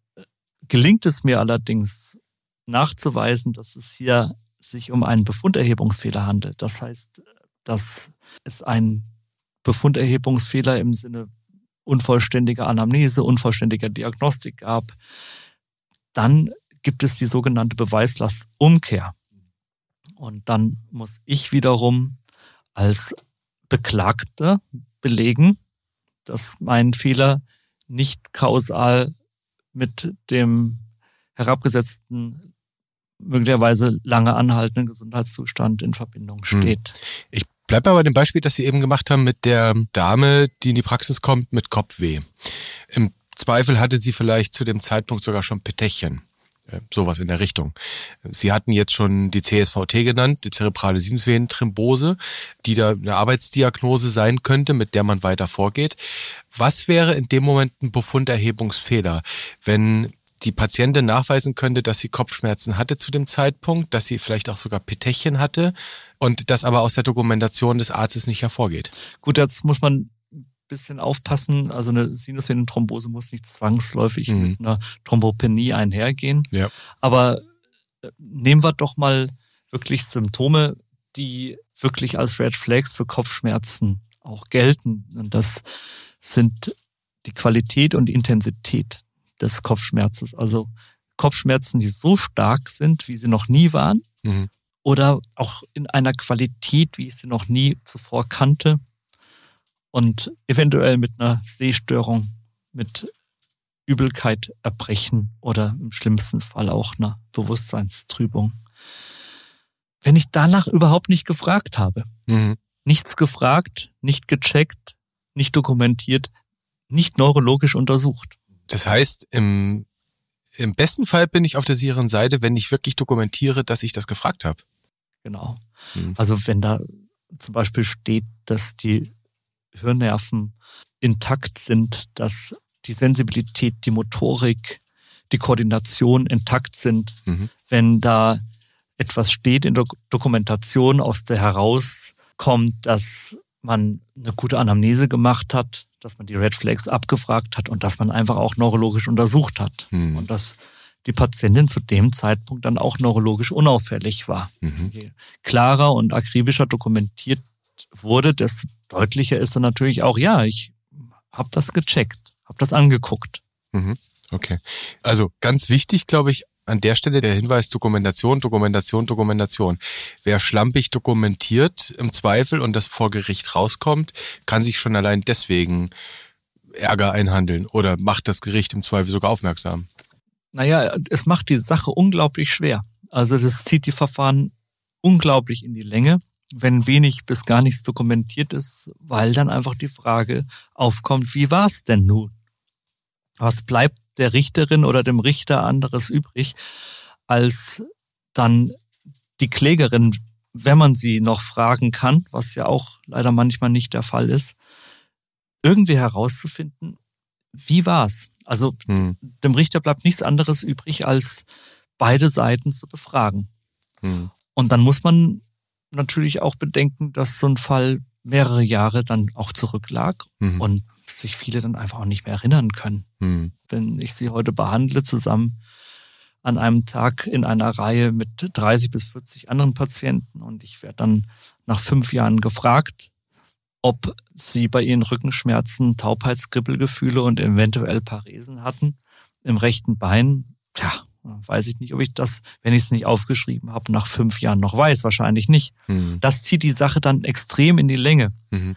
Gelingt es mir allerdings nachzuweisen, dass es hier sich um einen Befunderhebungsfehler handelt. Das heißt, dass es einen Befunderhebungsfehler im Sinne unvollständiger Anamnese, unvollständiger Diagnostik gab, dann gibt es die sogenannte Beweislastumkehr. Und dann muss ich wiederum als Beklagter belegen, dass mein Fehler nicht kausal mit dem herabgesetzten möglicherweise lange anhaltenden Gesundheitszustand in Verbindung hm. steht. Ich bleib mal bei dem Beispiel, das Sie eben gemacht haben mit der Dame, die in die Praxis kommt mit Kopfweh. Im Zweifel hatte sie vielleicht zu dem Zeitpunkt sogar schon Petechien. Äh, sowas in der Richtung. Sie hatten jetzt schon die CSVT genannt, die zerebrale Sinusvenenthrombose, die da eine Arbeitsdiagnose sein könnte, mit der man weiter vorgeht. Was wäre in dem Moment ein Befunderhebungsfehler, wenn die Patientin nachweisen könnte, dass sie Kopfschmerzen hatte zu dem Zeitpunkt, dass sie vielleicht auch sogar Petechien hatte und das aber aus der Dokumentation des Arztes nicht hervorgeht? Gut, jetzt muss man bisschen aufpassen. Also eine Sinusvenenthrombose muss nicht zwangsläufig mhm. mit einer Thrombopenie einhergehen. Ja. Aber äh, nehmen wir doch mal wirklich Symptome, die wirklich als Red Flags für Kopfschmerzen auch gelten. Und das sind die Qualität und Intensität des Kopfschmerzes. Also Kopfschmerzen, die so stark sind, wie sie noch nie waren. Mhm. Oder auch in einer Qualität, wie ich sie noch nie zuvor kannte und eventuell mit einer Sehstörung, mit Übelkeit, Erbrechen oder im schlimmsten Fall auch einer Bewusstseinstrübung. Wenn ich danach überhaupt nicht gefragt habe, mhm. nichts gefragt, nicht gecheckt, nicht dokumentiert, nicht neurologisch untersucht. Das heißt, im, im besten Fall bin ich auf der sicheren Seite, wenn ich wirklich dokumentiere, dass ich das gefragt habe. Genau. Mhm. Also wenn da zum Beispiel steht, dass die Hirnnerven intakt sind, dass die Sensibilität, die Motorik, die Koordination intakt sind. Mhm. Wenn da etwas steht in der Dokumentation, aus der herauskommt, dass man eine gute Anamnese gemacht hat, dass man die Red Flags abgefragt hat und dass man einfach auch neurologisch untersucht hat. Mhm. Und dass die Patientin zu dem Zeitpunkt dann auch neurologisch unauffällig war. Mhm. Je klarer und akribischer dokumentiert wurde, desto deutlicher ist dann natürlich auch, ja, ich habe das gecheckt, habe das angeguckt. Mhm. Okay. Also ganz wichtig, glaube ich, an der Stelle der Hinweis Dokumentation, Dokumentation, Dokumentation. Wer schlampig dokumentiert im Zweifel und das vor Gericht rauskommt, kann sich schon allein deswegen Ärger einhandeln oder macht das Gericht im Zweifel sogar aufmerksam. Naja, es macht die Sache unglaublich schwer. Also das zieht die Verfahren unglaublich in die Länge wenn wenig bis gar nichts dokumentiert ist, weil dann einfach die Frage aufkommt, wie war es denn nun? Was bleibt der Richterin oder dem Richter anderes übrig, als dann die Klägerin, wenn man sie noch fragen kann, was ja auch leider manchmal nicht der Fall ist, irgendwie herauszufinden, wie war's? Also hm. dem Richter bleibt nichts anderes übrig, als beide Seiten zu befragen. Hm. Und dann muss man natürlich auch bedenken, dass so ein Fall mehrere Jahre dann auch zurücklag mhm. und sich viele dann einfach auch nicht mehr erinnern können. Mhm. Wenn ich sie heute behandle, zusammen an einem Tag in einer Reihe mit 30 bis 40 anderen Patienten und ich werde dann nach fünf Jahren gefragt, ob sie bei ihren Rückenschmerzen Taubheitskribbelgefühle und eventuell Paresen hatten im rechten Bein. Tja, Weiß ich nicht, ob ich das, wenn ich es nicht aufgeschrieben habe, nach fünf Jahren noch weiß. Wahrscheinlich nicht. Mhm. Das zieht die Sache dann extrem in die Länge. Mhm.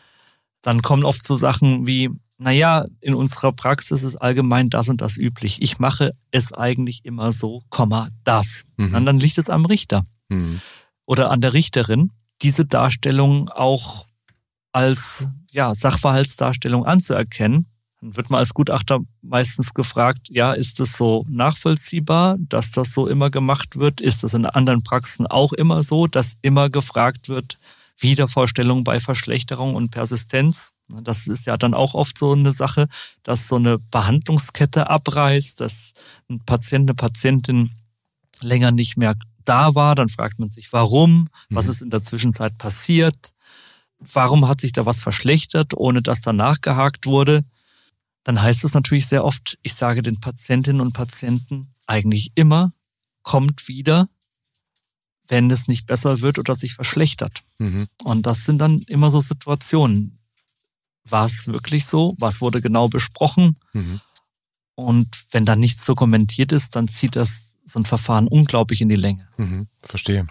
Dann kommen oft so Sachen wie, naja, in unserer Praxis ist allgemein das und das üblich. Ich mache es eigentlich immer so, Komma, das. Mhm. Und dann liegt es am Richter mhm. oder an der Richterin, diese Darstellung auch als ja, Sachverhaltsdarstellung anzuerkennen dann wird man als Gutachter meistens gefragt, ja, ist es so nachvollziehbar, dass das so immer gemacht wird? Ist das in anderen Praxen auch immer so, dass immer gefragt wird, Wiedervorstellung bei Verschlechterung und Persistenz? Das ist ja dann auch oft so eine Sache, dass so eine Behandlungskette abreißt, dass ein Patient, eine Patientin länger nicht mehr da war. Dann fragt man sich, warum? Was mhm. ist in der Zwischenzeit passiert? Warum hat sich da was verschlechtert, ohne dass da nachgehakt wurde? Dann heißt es natürlich sehr oft, ich sage den Patientinnen und Patienten eigentlich immer, kommt wieder, wenn es nicht besser wird oder sich verschlechtert. Mhm. Und das sind dann immer so Situationen. War es wirklich so? Was wurde genau besprochen? Mhm. Und wenn da nichts dokumentiert ist, dann zieht das so ein Verfahren unglaublich in die Länge. Mhm, verstehe.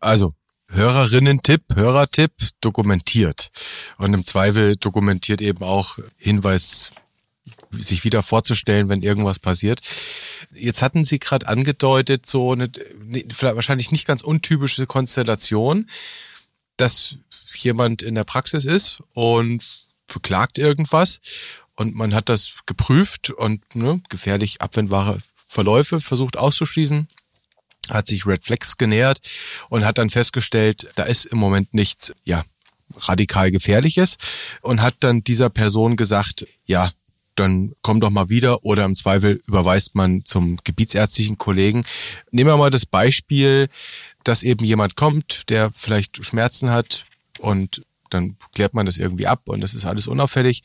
Also, Hörerinnen-Tipp, Hörertipp, dokumentiert. Und im Zweifel dokumentiert eben auch Hinweis sich wieder vorzustellen, wenn irgendwas passiert. Jetzt hatten Sie gerade angedeutet, so eine wahrscheinlich nicht ganz untypische Konstellation, dass jemand in der Praxis ist und beklagt irgendwas und man hat das geprüft und ne, gefährlich abwendbare Verläufe versucht auszuschließen hat sich Red Flex genähert und hat dann festgestellt, da ist im Moment nichts, ja, radikal gefährliches und hat dann dieser Person gesagt, ja, dann komm doch mal wieder oder im Zweifel überweist man zum gebietsärztlichen Kollegen. Nehmen wir mal das Beispiel, dass eben jemand kommt, der vielleicht Schmerzen hat und dann klärt man das irgendwie ab und das ist alles unauffällig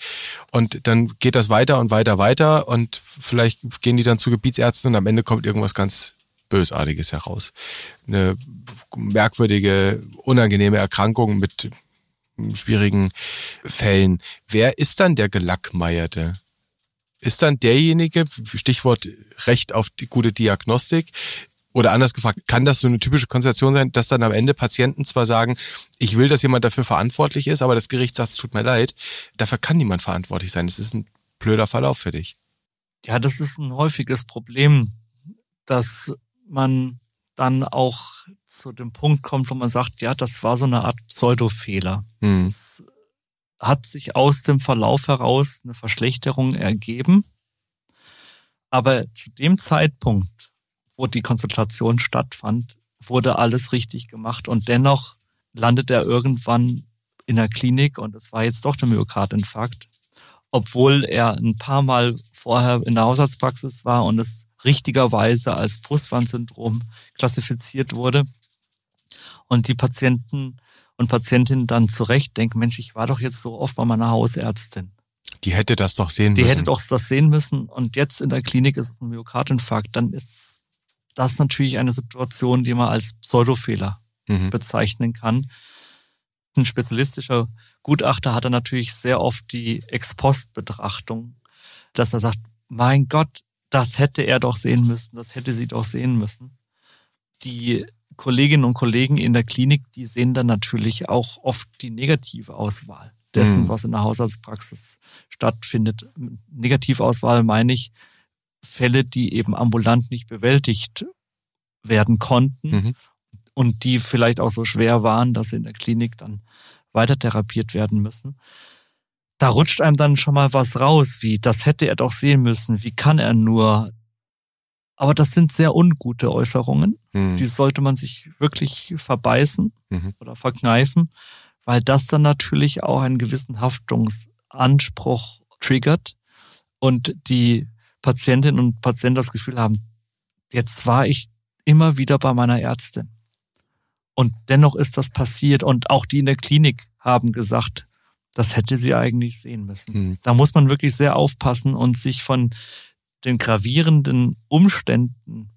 und dann geht das weiter und weiter weiter und vielleicht gehen die dann zu Gebietsärzten und am Ende kommt irgendwas ganz Bösartiges heraus. Eine merkwürdige, unangenehme Erkrankung mit schwierigen Fällen. Wer ist dann der Gelackmeierte? Ist dann derjenige, Stichwort Recht auf die gute Diagnostik, oder anders gefragt, kann das so eine typische Konstellation sein, dass dann am Ende Patienten zwar sagen, ich will, dass jemand dafür verantwortlich ist, aber das Gericht sagt, es tut mir leid, dafür kann niemand verantwortlich sein. Das ist ein blöder Verlauf für dich. Ja, das ist ein häufiges Problem, dass man dann auch zu dem Punkt kommt, wo man sagt, ja, das war so eine Art Pseudofehler. Hm. Es hat sich aus dem Verlauf heraus eine Verschlechterung ergeben. Aber zu dem Zeitpunkt, wo die Konsultation stattfand, wurde alles richtig gemacht und dennoch landet er irgendwann in der Klinik und es war jetzt doch der Myokardinfarkt, obwohl er ein paar Mal vorher in der Haushaltspraxis war und es richtigerweise als Brustwandsyndrom klassifiziert wurde. Und die Patienten und Patientinnen dann zurecht denken, Mensch, ich war doch jetzt so oft bei meiner Hausärztin. Die hätte das doch sehen die müssen. Die hätte doch das sehen müssen. Und jetzt in der Klinik ist es ein Myokardinfarkt. Dann ist das natürlich eine Situation, die man als Pseudofehler mhm. bezeichnen kann. Ein spezialistischer Gutachter hat dann natürlich sehr oft die Ex-Post-Betrachtung, dass er sagt, mein Gott, das hätte er doch sehen müssen, das hätte sie doch sehen müssen. Die Kolleginnen und Kollegen in der Klinik, die sehen dann natürlich auch oft die negative Auswahl dessen, mhm. was in der Haushaltspraxis stattfindet. Negativauswahl meine ich Fälle, die eben ambulant nicht bewältigt werden konnten mhm. und die vielleicht auch so schwer waren, dass sie in der Klinik dann weiter therapiert werden müssen da rutscht einem dann schon mal was raus, wie das hätte er doch sehen müssen, wie kann er nur. Aber das sind sehr ungute Äußerungen. Mhm. Die sollte man sich wirklich verbeißen mhm. oder verkneifen, weil das dann natürlich auch einen gewissen Haftungsanspruch triggert und die Patientinnen und Patienten das Gefühl haben, jetzt war ich immer wieder bei meiner Ärztin. Und dennoch ist das passiert. Und auch die in der Klinik haben gesagt, das hätte sie eigentlich sehen müssen. Hm. Da muss man wirklich sehr aufpassen und sich von den gravierenden Umständen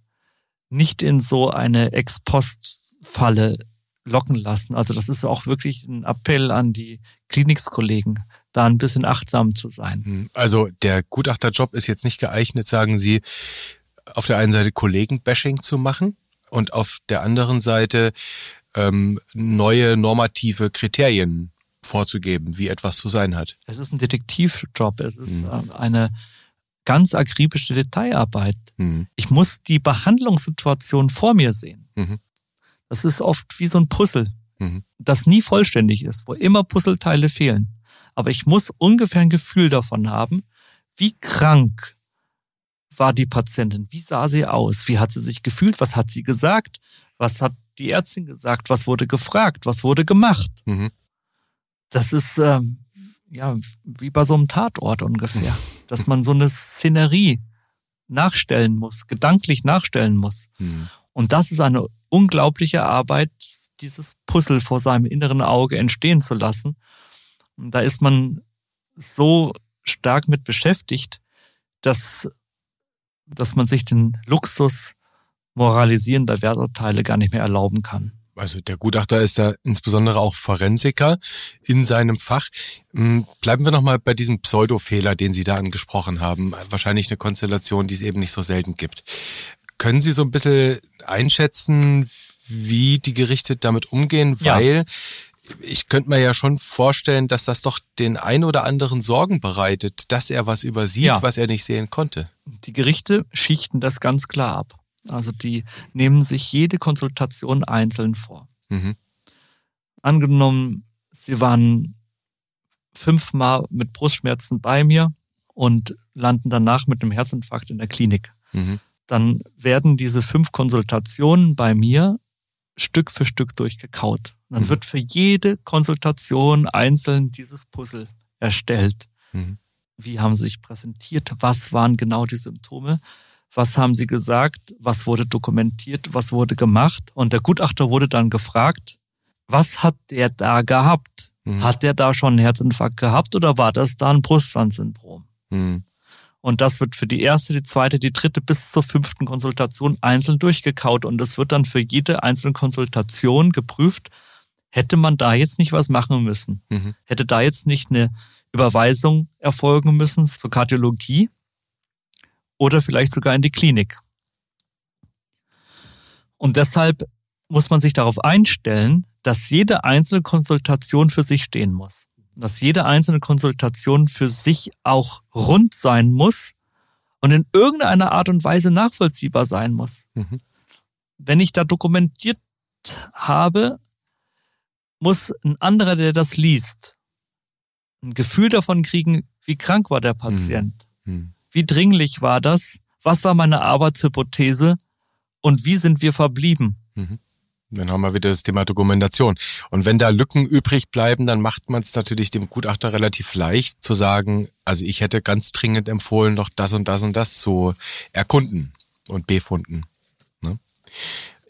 nicht in so eine Ex-Post-Falle locken lassen. Also das ist auch wirklich ein Appell an die Klinikskollegen, da ein bisschen achtsam zu sein. Hm. Also der Gutachterjob ist jetzt nicht geeignet, sagen Sie, auf der einen Seite Kollegen-Bashing zu machen und auf der anderen Seite ähm, neue normative Kriterien vorzugeben, wie etwas zu sein hat. Es ist ein Detektivjob, es ist mhm. eine ganz akribische Detailarbeit. Mhm. Ich muss die Behandlungssituation vor mir sehen. Mhm. Das ist oft wie so ein Puzzle, mhm. das nie vollständig ist, wo immer Puzzleteile fehlen. Aber ich muss ungefähr ein Gefühl davon haben, wie krank war die Patientin, wie sah sie aus, wie hat sie sich gefühlt, was hat sie gesagt, was hat die Ärztin gesagt, was wurde gefragt, was wurde gemacht. Mhm das ist ähm, ja wie bei so einem Tatort ungefähr, (laughs) dass man so eine Szenerie nachstellen muss, gedanklich nachstellen muss. Mhm. Und das ist eine unglaubliche Arbeit, dieses Puzzle vor seinem inneren Auge entstehen zu lassen. Und da ist man so stark mit beschäftigt, dass, dass man sich den Luxus moralisierender Werturteile gar nicht mehr erlauben kann also der Gutachter ist da insbesondere auch Forensiker in seinem Fach. Hm, bleiben wir nochmal bei diesem Pseudofehler, den Sie da angesprochen haben. Wahrscheinlich eine Konstellation, die es eben nicht so selten gibt. Können Sie so ein bisschen einschätzen, wie die Gerichte damit umgehen? Weil ja. ich könnte mir ja schon vorstellen, dass das doch den ein oder anderen Sorgen bereitet, dass er was übersieht, ja. was er nicht sehen konnte. Die Gerichte schichten das ganz klar ab. Also die nehmen sich jede Konsultation einzeln vor. Mhm. Angenommen, sie waren fünfmal mit Brustschmerzen bei mir und landen danach mit einem Herzinfarkt in der Klinik. Mhm. Dann werden diese fünf Konsultationen bei mir Stück für Stück durchgekaut. Dann mhm. wird für jede Konsultation einzeln dieses Puzzle erstellt. Mhm. Wie haben sie sich präsentiert? Was waren genau die Symptome? Was haben sie gesagt? Was wurde dokumentiert? Was wurde gemacht? Und der Gutachter wurde dann gefragt, was hat der da gehabt? Mhm. Hat der da schon einen Herzinfarkt gehabt oder war das da ein Brustwandsyndrom? Mhm. Und das wird für die erste, die zweite, die dritte bis zur fünften Konsultation einzeln durchgekaut. Und es wird dann für jede einzelne Konsultation geprüft, hätte man da jetzt nicht was machen müssen? Mhm. Hätte da jetzt nicht eine Überweisung erfolgen müssen zur Kardiologie oder vielleicht sogar in die Klinik? Und deshalb muss man sich darauf einstellen, dass jede einzelne Konsultation für sich stehen muss. Dass jede einzelne Konsultation für sich auch rund sein muss und in irgendeiner Art und Weise nachvollziehbar sein muss. Mhm. Wenn ich da dokumentiert habe, muss ein anderer, der das liest, ein Gefühl davon kriegen, wie krank war der Patient, mhm. Wie dringlich war das, was war meine Arbeitshypothese und wie sind wir verblieben. Mhm. Dann haben wir wieder das Thema Dokumentation. Und wenn da Lücken übrig bleiben, dann macht man es natürlich dem Gutachter relativ leicht zu sagen, also ich hätte ganz dringend empfohlen, noch das und das und das zu erkunden und befunden. Ne?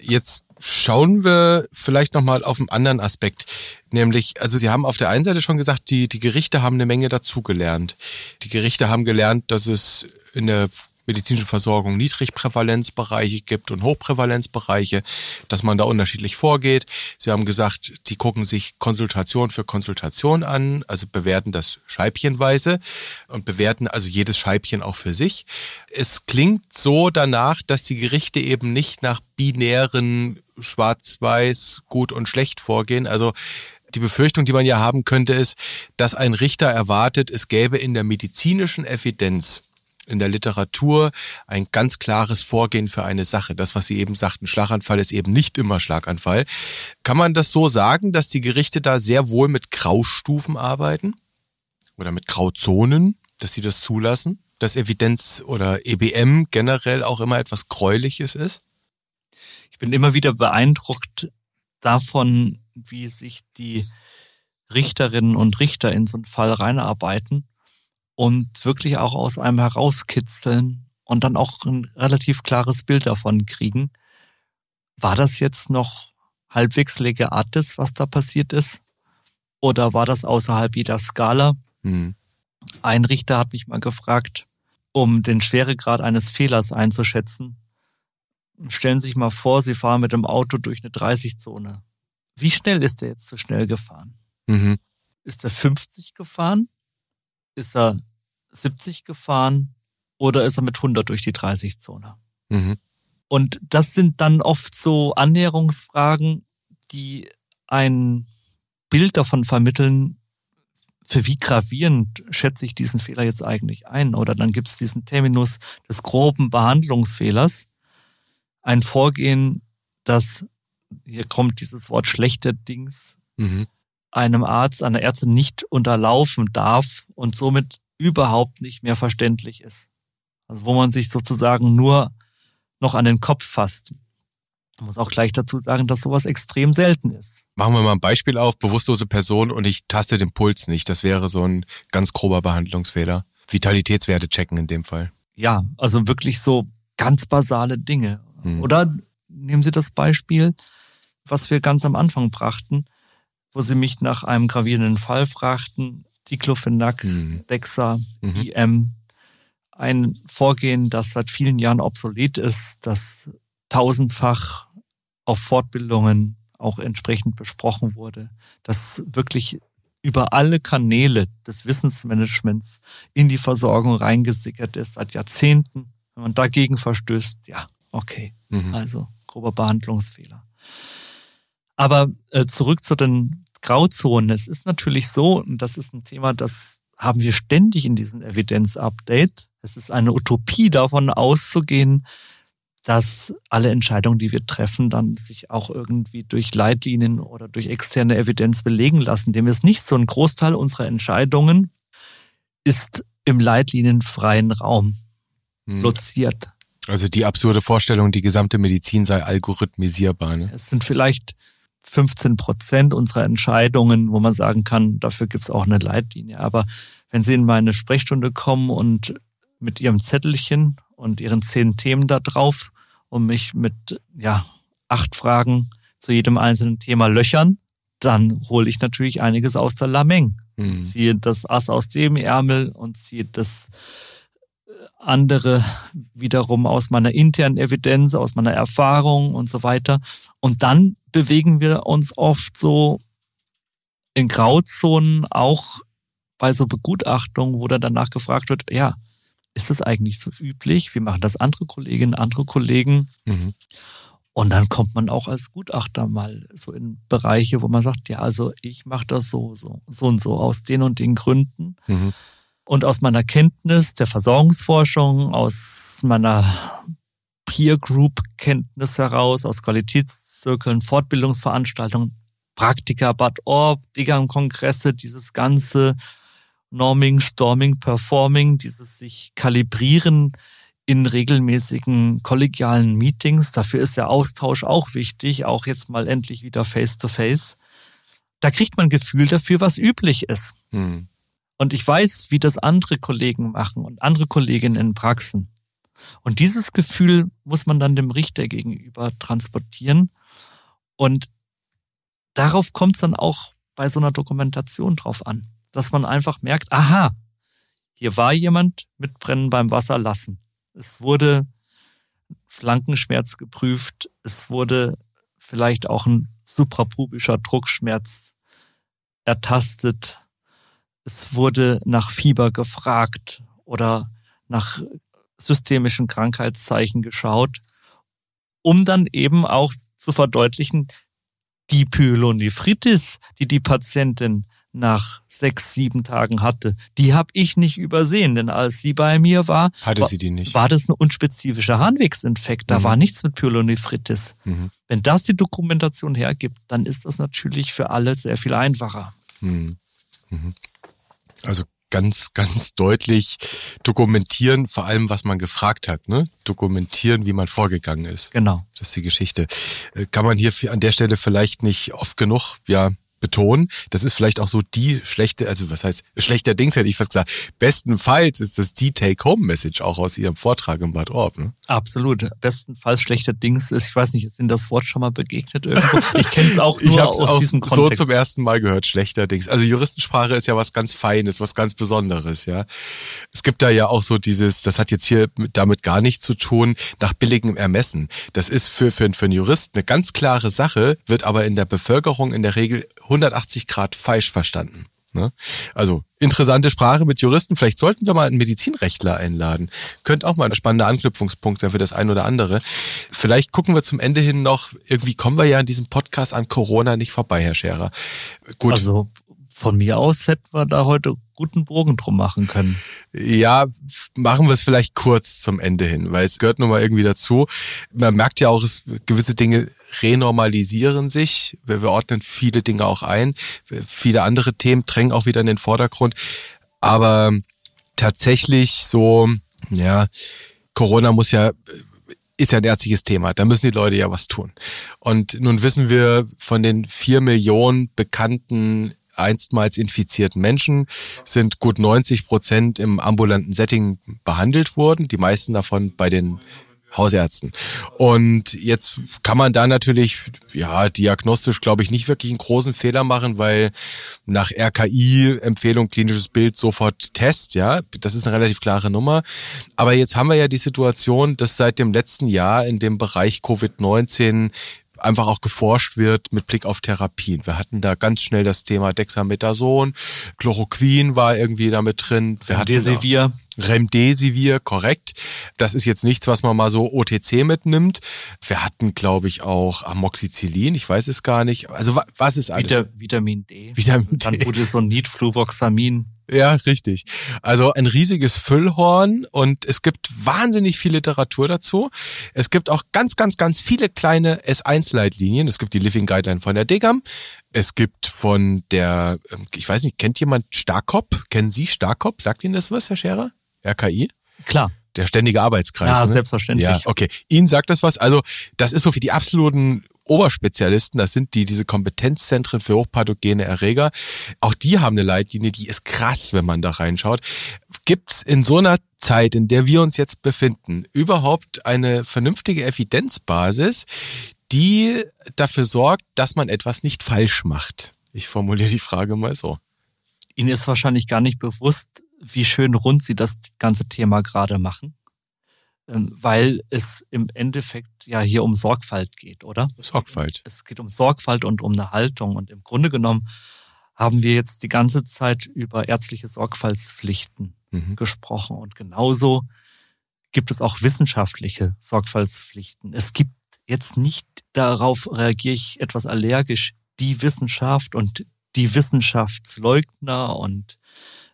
Jetzt schauen wir vielleicht nochmal auf einen anderen Aspekt. Nämlich, also Sie haben auf der einen Seite schon gesagt, die, die Gerichte haben eine Menge dazugelernt. Die Gerichte haben gelernt, dass es in der medizinische Versorgung Niedrigprävalenzbereiche gibt und Hochprävalenzbereiche, dass man da unterschiedlich vorgeht. Sie haben gesagt, die gucken sich Konsultation für Konsultation an, also bewerten das scheibchenweise und bewerten also jedes Scheibchen auch für sich. Es klingt so danach, dass die Gerichte eben nicht nach binären Schwarz-Weiß, gut und schlecht vorgehen. Also die Befürchtung, die man ja haben könnte, ist, dass ein Richter erwartet, es gäbe in der medizinischen Evidenz in der Literatur ein ganz klares Vorgehen für eine Sache. Das, was Sie eben sagten, Schlaganfall ist eben nicht immer Schlaganfall. Kann man das so sagen, dass die Gerichte da sehr wohl mit Graustufen arbeiten? Oder mit Grauzonen, dass sie das zulassen? Dass Evidenz oder EBM generell auch immer etwas Gräuliches ist? Ich bin immer wieder beeindruckt davon, wie sich die Richterinnen und Richter in so einen Fall reinarbeiten und wirklich auch aus einem herauskitzeln und dann auch ein relativ klares Bild davon kriegen. War das jetzt noch halbwegs lege artis, was da passiert ist? Oder war das außerhalb jeder Skala? Mhm. Ein Richter hat mich mal gefragt, um den Schweregrad eines Fehlers einzuschätzen. Stellen Sie sich mal vor, Sie fahren mit dem Auto durch eine 30-Zone. Wie schnell ist er jetzt zu schnell gefahren? Mhm. Ist er 50 gefahren? Ist er 70 gefahren oder ist er mit 100 durch die 30-Zone? Mhm. Und das sind dann oft so Annäherungsfragen, die ein Bild davon vermitteln, für wie gravierend schätze ich diesen Fehler jetzt eigentlich ein? Oder dann gibt es diesen Terminus des groben Behandlungsfehlers. Ein Vorgehen, das, hier kommt dieses Wort schlechte Dings, mhm einem Arzt, einer Ärztin nicht unterlaufen darf und somit überhaupt nicht mehr verständlich ist. Also wo man sich sozusagen nur noch an den Kopf fasst. Ich muss auch gleich dazu sagen, dass sowas extrem selten ist. Machen wir mal ein Beispiel auf, bewusstlose Person und ich taste den Puls nicht. Das wäre so ein ganz grober Behandlungsfehler. Vitalitätswerte checken in dem Fall. Ja, also wirklich so ganz basale Dinge. Hm. Oder nehmen Sie das Beispiel, was wir ganz am Anfang brachten wo sie mich nach einem gravierenden Fall fragten. Diclofenac, mhm. Dexa, mhm. IM. Ein Vorgehen, das seit vielen Jahren obsolet ist, das tausendfach auf Fortbildungen auch entsprechend besprochen wurde, das wirklich über alle Kanäle des Wissensmanagements in die Versorgung reingesickert ist seit Jahrzehnten. Wenn man dagegen verstößt, ja, okay. Mhm. Also grober Behandlungsfehler. Aber äh, zurück zu den Grauzonen. Es ist natürlich so, und das ist ein Thema, das haben wir ständig in diesen Evidenz-Updates. Es ist eine Utopie davon auszugehen, dass alle Entscheidungen, die wir treffen, dann sich auch irgendwie durch Leitlinien oder durch externe Evidenz belegen lassen. Dem ist nicht so ein Großteil unserer Entscheidungen ist im leitlinienfreien Raum hm. loziert. Also die absurde Vorstellung, die gesamte Medizin sei algorithmisierbar. Ne? Es sind vielleicht 15 Prozent unserer Entscheidungen, wo man sagen kann, dafür gibt es auch eine Leitlinie. Aber wenn Sie in meine Sprechstunde kommen und mit Ihrem Zettelchen und Ihren zehn Themen da drauf und mich mit ja, acht Fragen zu jedem einzelnen Thema löchern, dann hole ich natürlich einiges aus der Lameng. Mhm. Ziehe das Ass aus dem Ärmel und ziehe das andere wiederum aus meiner internen Evidenz, aus meiner Erfahrung und so weiter. Und dann bewegen wir uns oft so in Grauzonen, auch bei so Begutachtungen, wo dann danach gefragt wird, ja, ist das eigentlich so üblich? Wie machen das andere Kolleginnen, andere Kollegen? Mhm. Und dann kommt man auch als Gutachter mal so in Bereiche, wo man sagt, ja, also ich mache das so, so, so und so aus den und den Gründen. Mhm. Und aus meiner Kenntnis der Versorgungsforschung, aus meiner Peer Group Kenntnis heraus, aus Qualitätszirkeln, Fortbildungsveranstaltungen, Praktika, Bad Orb, Digam-Kongresse, dieses ganze Norming, Storming, Performing, dieses sich kalibrieren in regelmäßigen kollegialen Meetings. Dafür ist der Austausch auch wichtig, auch jetzt mal endlich wieder face-to-face. Da kriegt man ein Gefühl dafür, was üblich ist. Hm. Und ich weiß, wie das andere Kollegen machen und andere Kolleginnen in Praxen. Und dieses Gefühl muss man dann dem Richter gegenüber transportieren. Und darauf kommt es dann auch bei so einer Dokumentation drauf an dass man einfach merkt, aha, hier war jemand mit Brennen beim Wasser lassen. Es wurde Flankenschmerz geprüft. Es wurde vielleicht auch ein suprapubischer Druckschmerz ertastet. Es wurde nach Fieber gefragt oder nach systemischen Krankheitszeichen geschaut, um dann eben auch zu verdeutlichen, die Pyelonephritis, die die Patientin nach sechs, sieben Tagen hatte, die habe ich nicht übersehen, denn als sie bei mir war, hatte war, sie die nicht. war das ein unspezifischer Harnwegsinfekt, da mhm. war nichts mit Pyelonephritis. Mhm. Wenn das die Dokumentation hergibt, dann ist das natürlich für alle sehr viel einfacher. Mhm. mhm. Also ganz, ganz deutlich dokumentieren, vor allem was man gefragt hat, ne? Dokumentieren, wie man vorgegangen ist. Genau. Das ist die Geschichte. Äh, kann man hier an der Stelle vielleicht nicht oft genug, ja, betonen. Das ist vielleicht auch so die schlechte, also was heißt schlechter Dings hätte ich fast gesagt. Bestenfalls ist das die Take-Home-Message auch aus Ihrem Vortrag im Bad Orb. Ne? Absolut. Bestenfalls schlechter Dings ist, ich weiß nicht, ist Ihnen das Wort schon mal begegnet irgendwo? Ich kenne es auch (laughs) nur aus auch diesem Kontext. so zum ersten Mal gehört, schlechter Dings. Also Juristensprache ist ja was ganz Feines, was ganz Besonderes, ja. Es gibt da ja auch so dieses, das hat jetzt hier damit gar nichts zu tun, nach billigem Ermessen. Das ist für, für, für einen Jurist eine ganz klare Sache, wird aber in der Bevölkerung in der Regel 180 Grad falsch verstanden. Ne? Also interessante Sprache mit Juristen. Vielleicht sollten wir mal einen Medizinrechtler einladen. Könnte auch mal ein spannender Anknüpfungspunkt sein für das ein oder andere. Vielleicht gucken wir zum Ende hin noch, irgendwie kommen wir ja in diesem Podcast an Corona nicht vorbei, Herr Scherer. Gut. Also von mir aus hätten wir da heute guten Bogen drum machen können. Ja, machen wir es vielleicht kurz zum Ende hin, weil es gehört nun mal irgendwie dazu. Man merkt ja auch, es, gewisse Dinge renormalisieren sich. Wir, wir ordnen viele Dinge auch ein. Viele andere Themen drängen auch wieder in den Vordergrund. Aber tatsächlich so, ja, Corona muss ja ist ja ein ärztliches Thema. Da müssen die Leute ja was tun. Und nun wissen wir von den vier Millionen bekannten einstmals infizierten Menschen sind gut 90 Prozent im ambulanten Setting behandelt worden, die meisten davon bei den Hausärzten. Und jetzt kann man da natürlich, ja, diagnostisch, glaube ich, nicht wirklich einen großen Fehler machen, weil nach RKI-Empfehlung klinisches Bild sofort Test, ja, das ist eine relativ klare Nummer. Aber jetzt haben wir ja die Situation, dass seit dem letzten Jahr in dem Bereich Covid-19 einfach auch geforscht wird mit Blick auf Therapien. Wir hatten da ganz schnell das Thema Dexamethason, Chloroquin war irgendwie damit drin. Wir Remdesivir. Remdesivir, korrekt. Das ist jetzt nichts, was man mal so OTC mitnimmt. Wir hatten, glaube ich, auch Amoxicillin, ich weiß es gar nicht. Also was ist alles? Vita, Vitamin D. Vitamin D. Dann wurde so ein Nitfluvoxamin Ja, richtig. Also ein riesiges Füllhorn und es gibt wahnsinnig viel Literatur dazu. Es gibt auch ganz, ganz, ganz viele kleine S1-Leitlinien. Es gibt die Living Guideline von der DGAM. Es gibt von der, ähm, ich weiß nicht, kennt jemand Starkop? Kennen Sie Starkop? Sagt Ihnen das was, Herr Scherer? RKI? Klar. Der ständige Arbeitskreis. Ja, ne? selbstverständlich. Ja, okay. Ihnen sagt das was? Also, das ist so für die absoluten Oberspezialisten, das sind die, diese Kompetenzzentren für hochpathogene Erreger. Auch die haben eine Leitlinie, die ist krass, wenn man da reinschaut. Gibt's in so einer Zeit, in der wir uns jetzt befinden, überhaupt eine vernünftige Evidenzbasis, die dafür sorgt, dass man etwas nicht falsch macht? Ich formuliere die Frage mal so. Ihnen ist wahrscheinlich gar nicht bewusst, wie schön rund Sie das ganze Thema gerade machen. Ähm, weil es im Endeffekt ja hier um Sorgfalt geht, oder? Sorgfalt. Es geht um Sorgfalt und um eine Haltung. Und im Grunde genommen haben wir jetzt die ganze Zeit über ärztliche Sorgfaltspflichten mhm. gesprochen. Und genauso gibt es auch wissenschaftliche Sorgfaltspflichten. Es gibt jetzt nicht, darauf reagiere ich etwas allergisch, die Wissenschaft und die Wissenschaftsleugner und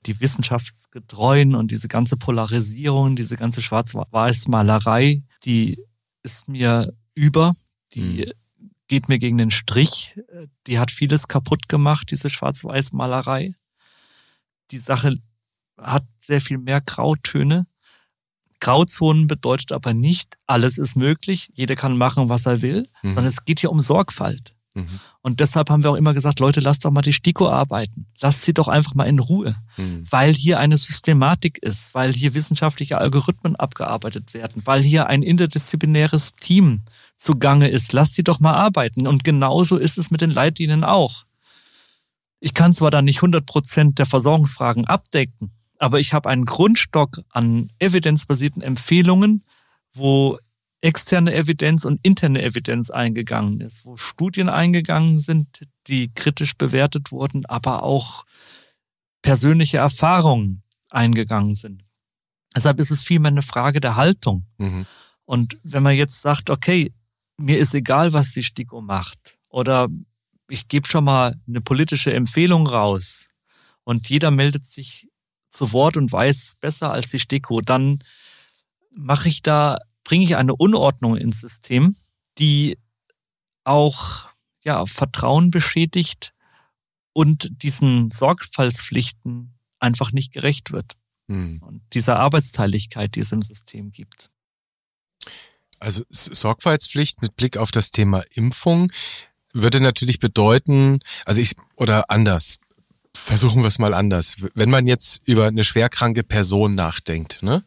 die Wissenschaftsgetreuen und diese ganze Polarisierung, diese ganze Schwarz-Weiß-Malerei, die ist mir über, die mhm. geht mir gegen den Strich, die hat vieles kaputt gemacht, diese Schwarz-Weiß-Malerei. Die Sache hat sehr viel mehr Grautöne. Grauzonen bedeutet aber nicht, alles ist möglich, jeder kann machen, was er will, mhm. sondern es geht hier um Sorgfalt. Mhm. Und deshalb haben wir auch immer gesagt, Leute, lasst doch mal die STIKO arbeiten. Lasst sie doch einfach mal in Ruhe. Mhm. Weil hier eine Systematik ist, weil hier wissenschaftliche Algorithmen abgearbeitet werden, weil hier ein interdisziplinäres Team zugange ist. Lasst sie doch mal arbeiten. Und genauso ist es mit den Leitlinien auch. Ich kann zwar dann nicht 100 Prozent der Versorgungsfragen abdecken, aber ich habe einen Grundstock an evidenzbasierten Empfehlungen, wo externe Evidenz und interne Evidenz eingegangen ist, wo Studien eingegangen sind, die kritisch bewertet wurden, aber auch persönliche Erfahrungen eingegangen sind. Deshalb ist es vielmehr eine Frage der Haltung. Mhm. Und wenn man jetzt sagt, okay, mir ist egal, was die STIKO macht, oder ich gebe schon mal eine politische Empfehlung raus und jeder meldet sich zu Wort und weiß es besser als die STIKO, dann mache ich da bringe ich eine Unordnung ins System, die auch ja, Vertrauen beschädigt und diesen Sorgfaltspflichten einfach nicht gerecht wird. Hm. Und dieser Arbeitsteiligkeit, die es im System gibt. Also Sorgfaltspflicht mit Blick auf das Thema Impfung würde natürlich bedeuten, also ich, oder anders, versuchen wir es mal anders. Wenn man jetzt über eine schwerkranke Person nachdenkt, ne,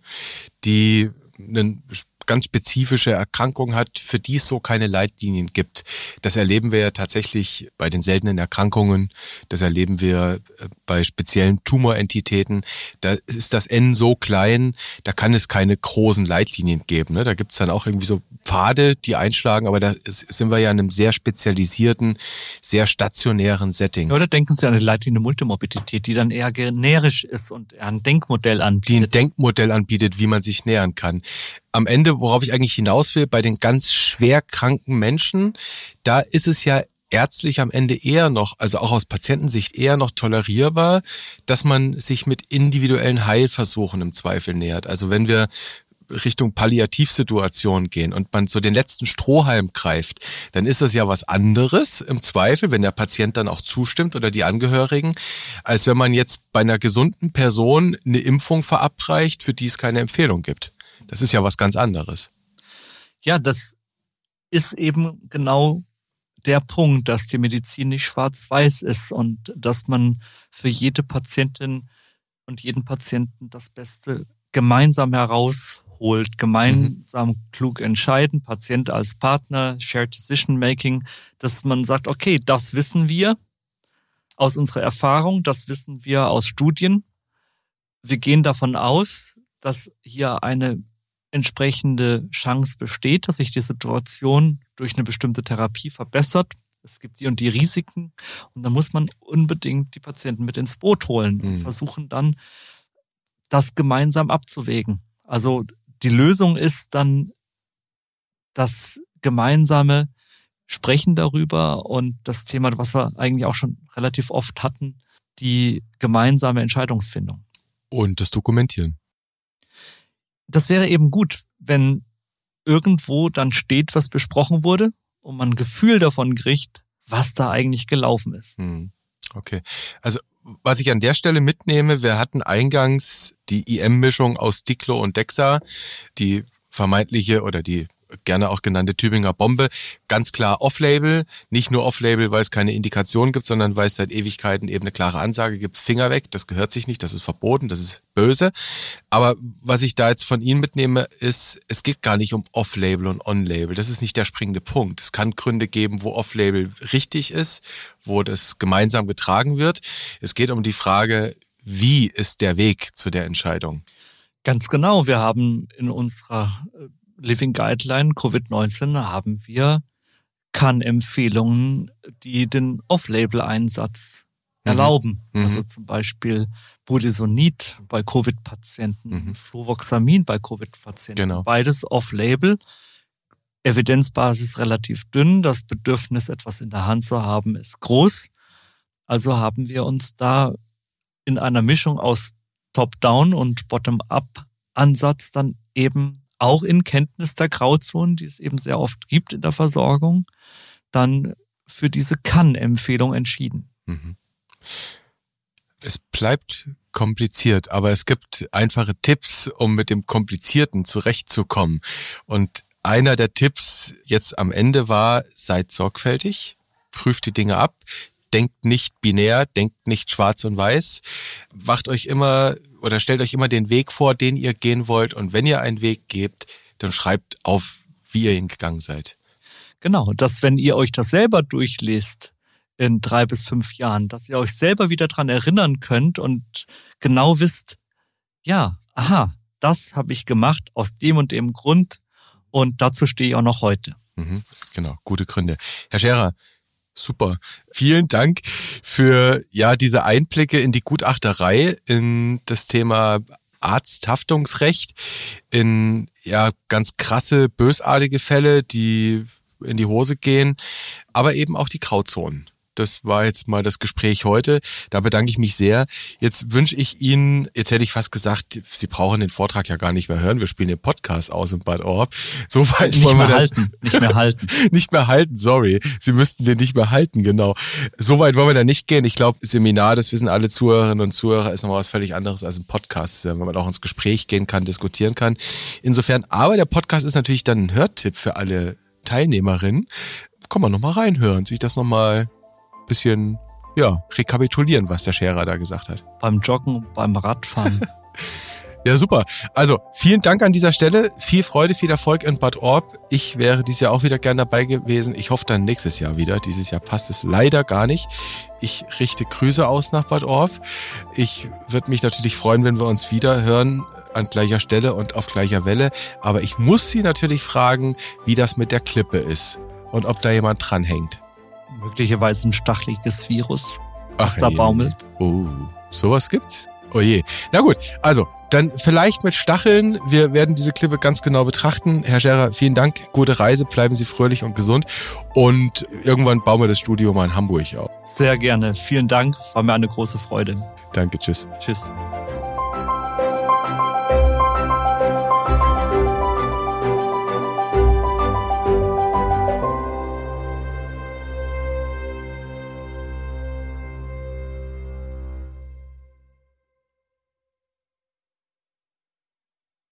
die einen ganz spezifische Erkrankung hat, für die es so keine Leitlinien gibt. Das erleben wir ja tatsächlich bei den seltenen Erkrankungen. Das erleben wir äh, bei speziellen Tumorentitäten. Da ist das N so klein, da kann es keine großen Leitlinien geben. Ne? Da gibt es dann auch irgendwie so Pfade, die einschlagen, aber da sind wir ja in einem sehr spezialisierten, sehr stationären Setting. Oder denken Sie an eine Leitlinie Multimorbidität, die dann eher generisch ist und ein Denkmodell anbietet. Die ein Denkmodell anbietet, wie man sich nähern kann am Ende, worauf ich eigentlich hinaus will, bei den ganz schwer kranken Menschen, da ist es ja ärztlich am Ende eher noch, also auch aus Patientensicht eher noch tolerierbar, dass man sich mit individuellen Heilversuchen im Zweifel nähert. Also wenn wir Richtung Palliativsituation gehen und man so den letzten Strohhalm greift, dann ist das ja was anderes im Zweifel, wenn der Patient dann auch zustimmt oder die Angehörigen, als wenn man jetzt bei einer gesunden Person eine Impfung verabreicht, für die es keine Empfehlung gibt. Das ist ja was ganz anderes. Ja, das ist eben genau der Punkt, dass die Medizin nicht schwarz-weiß ist und dass man für jede Patientin und jeden Patienten das Beste gemeinsam herausholt, gemeinsam mhm. klug entscheiden, Patient als Partner, Shared Decision Making, dass man sagt, okay, das wissen wir aus unserer Erfahrung, das wissen wir aus Studien. Wir gehen davon aus, dass hier eine entsprechende Chance besteht, dass sich die Situation durch eine bestimmte Therapie verbessert. Es gibt die und die Risiken und dann muss man unbedingt die Patienten mit ins Boot holen und mhm. versuchen dann, das gemeinsam abzuwägen. Also die Lösung ist dann das gemeinsame Sprechen darüber und das Thema, was wir eigentlich auch schon relativ oft hatten, die gemeinsame Entscheidungsfindung. Und das Dokumentieren. Das wäre eben gut, wenn irgendwo dann steht, was besprochen wurde und man ein Gefühl davon kriegt, was da eigentlich gelaufen ist. Hm. Okay. Also was ich an der Stelle mitnehme, wir hatten eingangs die IM-Mischung aus Diclo und Dexa, die vermeintliche oder die gerne auch genannte Tübinger Bombe, ganz klar Off-Label, nicht nur Off-Label, weil es keine Indikation gibt, sondern weil es seit Ewigkeiten eben eine klare Ansage gibt, Finger weg, das gehört sich nicht, das ist verboten, das ist böse. Aber was ich da jetzt von Ihnen mitnehme, ist, es geht gar nicht um Off-Label und On-Label, das ist nicht der springende Punkt. Es kann Gründe geben, wo Off-Label richtig ist, wo das gemeinsam getragen wird. Es geht um die Frage, wie ist der Weg zu der Entscheidung? Ganz genau. Wir haben in unserer äh, Living Guideline Covid-19 haben wir Kann-Empfehlungen, die den Off-Label-Einsatz mhm. erlauben. Mhm. Also zum Beispiel Budesonid bei Covid-Patienten, mhm. Fluvoxamin bei Covid-Patienten. Genau. Beides Off-Label. Evidenzbasis relativ dünn. Das Bedürfnis, etwas in der Hand zu haben, ist groß. Also haben wir uns da in einer Mischung aus Top-Down und Bottom-Up-Ansatz dann eben auch in Kenntnis der Grauzonen, die es eben sehr oft gibt in der Versorgung, dann für diese Kann-Empfehlung entschieden. Mhm. Es bleibt kompliziert, aber es gibt einfache Tipps, um mit dem Komplizierten zurechtzukommen. Und einer der Tipps jetzt am Ende war, seid sorgfältig, prüft die Dinge ab, denkt nicht binär, denkt nicht schwarz und weiß, wacht euch immer oder stellt euch immer den Weg vor, den ihr gehen wollt. Und wenn ihr einen Weg gebt, dann schreibt auf, wie ihr ihn gegangen seid. Genau, dass wenn ihr euch das selber durchlest in drei bis fünf Jahren, dass ihr euch selber wieder dran erinnern könnt und genau wisst, ja, aha, das habe ich gemacht aus dem und dem Grund und dazu stehe ich auch noch heute. Mhm, genau, gute Gründe. Herr Scherer, Super. Vielen Dank für ja diese Einblicke in die Gutachterei, in das Thema Arzthaftungsrecht, in ja ganz krasse, bösartige Fälle, die in die Hose gehen, aber eben auch die Grauzonen. Das war jetzt mal das Gespräch heute. Da bedanke ich mich sehr. Jetzt wünsche ich Ihnen, jetzt hätte ich fast gesagt, Sie brauchen den Vortrag ja gar nicht mehr hören. Wir spielen den Podcast aus in Bad Orb. So weit nicht wollen wir mehr halten. Nicht mehr halten. (laughs) nicht mehr halten, sorry. Sie müssten den nicht mehr halten, genau. So weit wollen wir da nicht gehen. Ich glaube, Seminar, das wissen alle Zuhörerinnen und Zuhörer, ist nochmal was völlig anderes als ein Podcast, wenn man auch ins Gespräch gehen kann, diskutieren kann. Insofern, aber der Podcast ist natürlich dann ein Hörtipp für alle Teilnehmerinnen. Komm mal nochmal reinhören, sich das nochmal bisschen, ja, rekapitulieren, was der Scherer da gesagt hat. Beim Joggen, beim Radfahren. (laughs) Ja, super. Also vielen Dank an dieser Stelle. Viel Freude, viel Erfolg in Bad Orb. Ich wäre dieses Jahr auch wieder gern dabei gewesen. Ich hoffe dann nächstes Jahr wieder. Dieses Jahr passt es leider gar nicht. Ich richte Grüße aus nach Bad Orb. Ich würde mich natürlich freuen, wenn wir uns wieder hören an gleicher Stelle und auf gleicher Welle. Aber ich muss Sie natürlich fragen, wie das mit der Klippe ist und ob da jemand dranhängt möglicherweise ein stacheliges Virus, was Ach, da baumelt. Oh, sowas gibt's? Oh je. Na gut, also dann vielleicht mit Stacheln. Wir werden diese Klippe ganz genau betrachten. Herr Scherer, vielen Dank. Gute Reise. Bleiben Sie fröhlich und gesund. Und irgendwann bauen wir das Studio mal in Hamburg auf. Sehr gerne. Vielen Dank. War mir eine große Freude. Danke. Tschüss. Tschüss.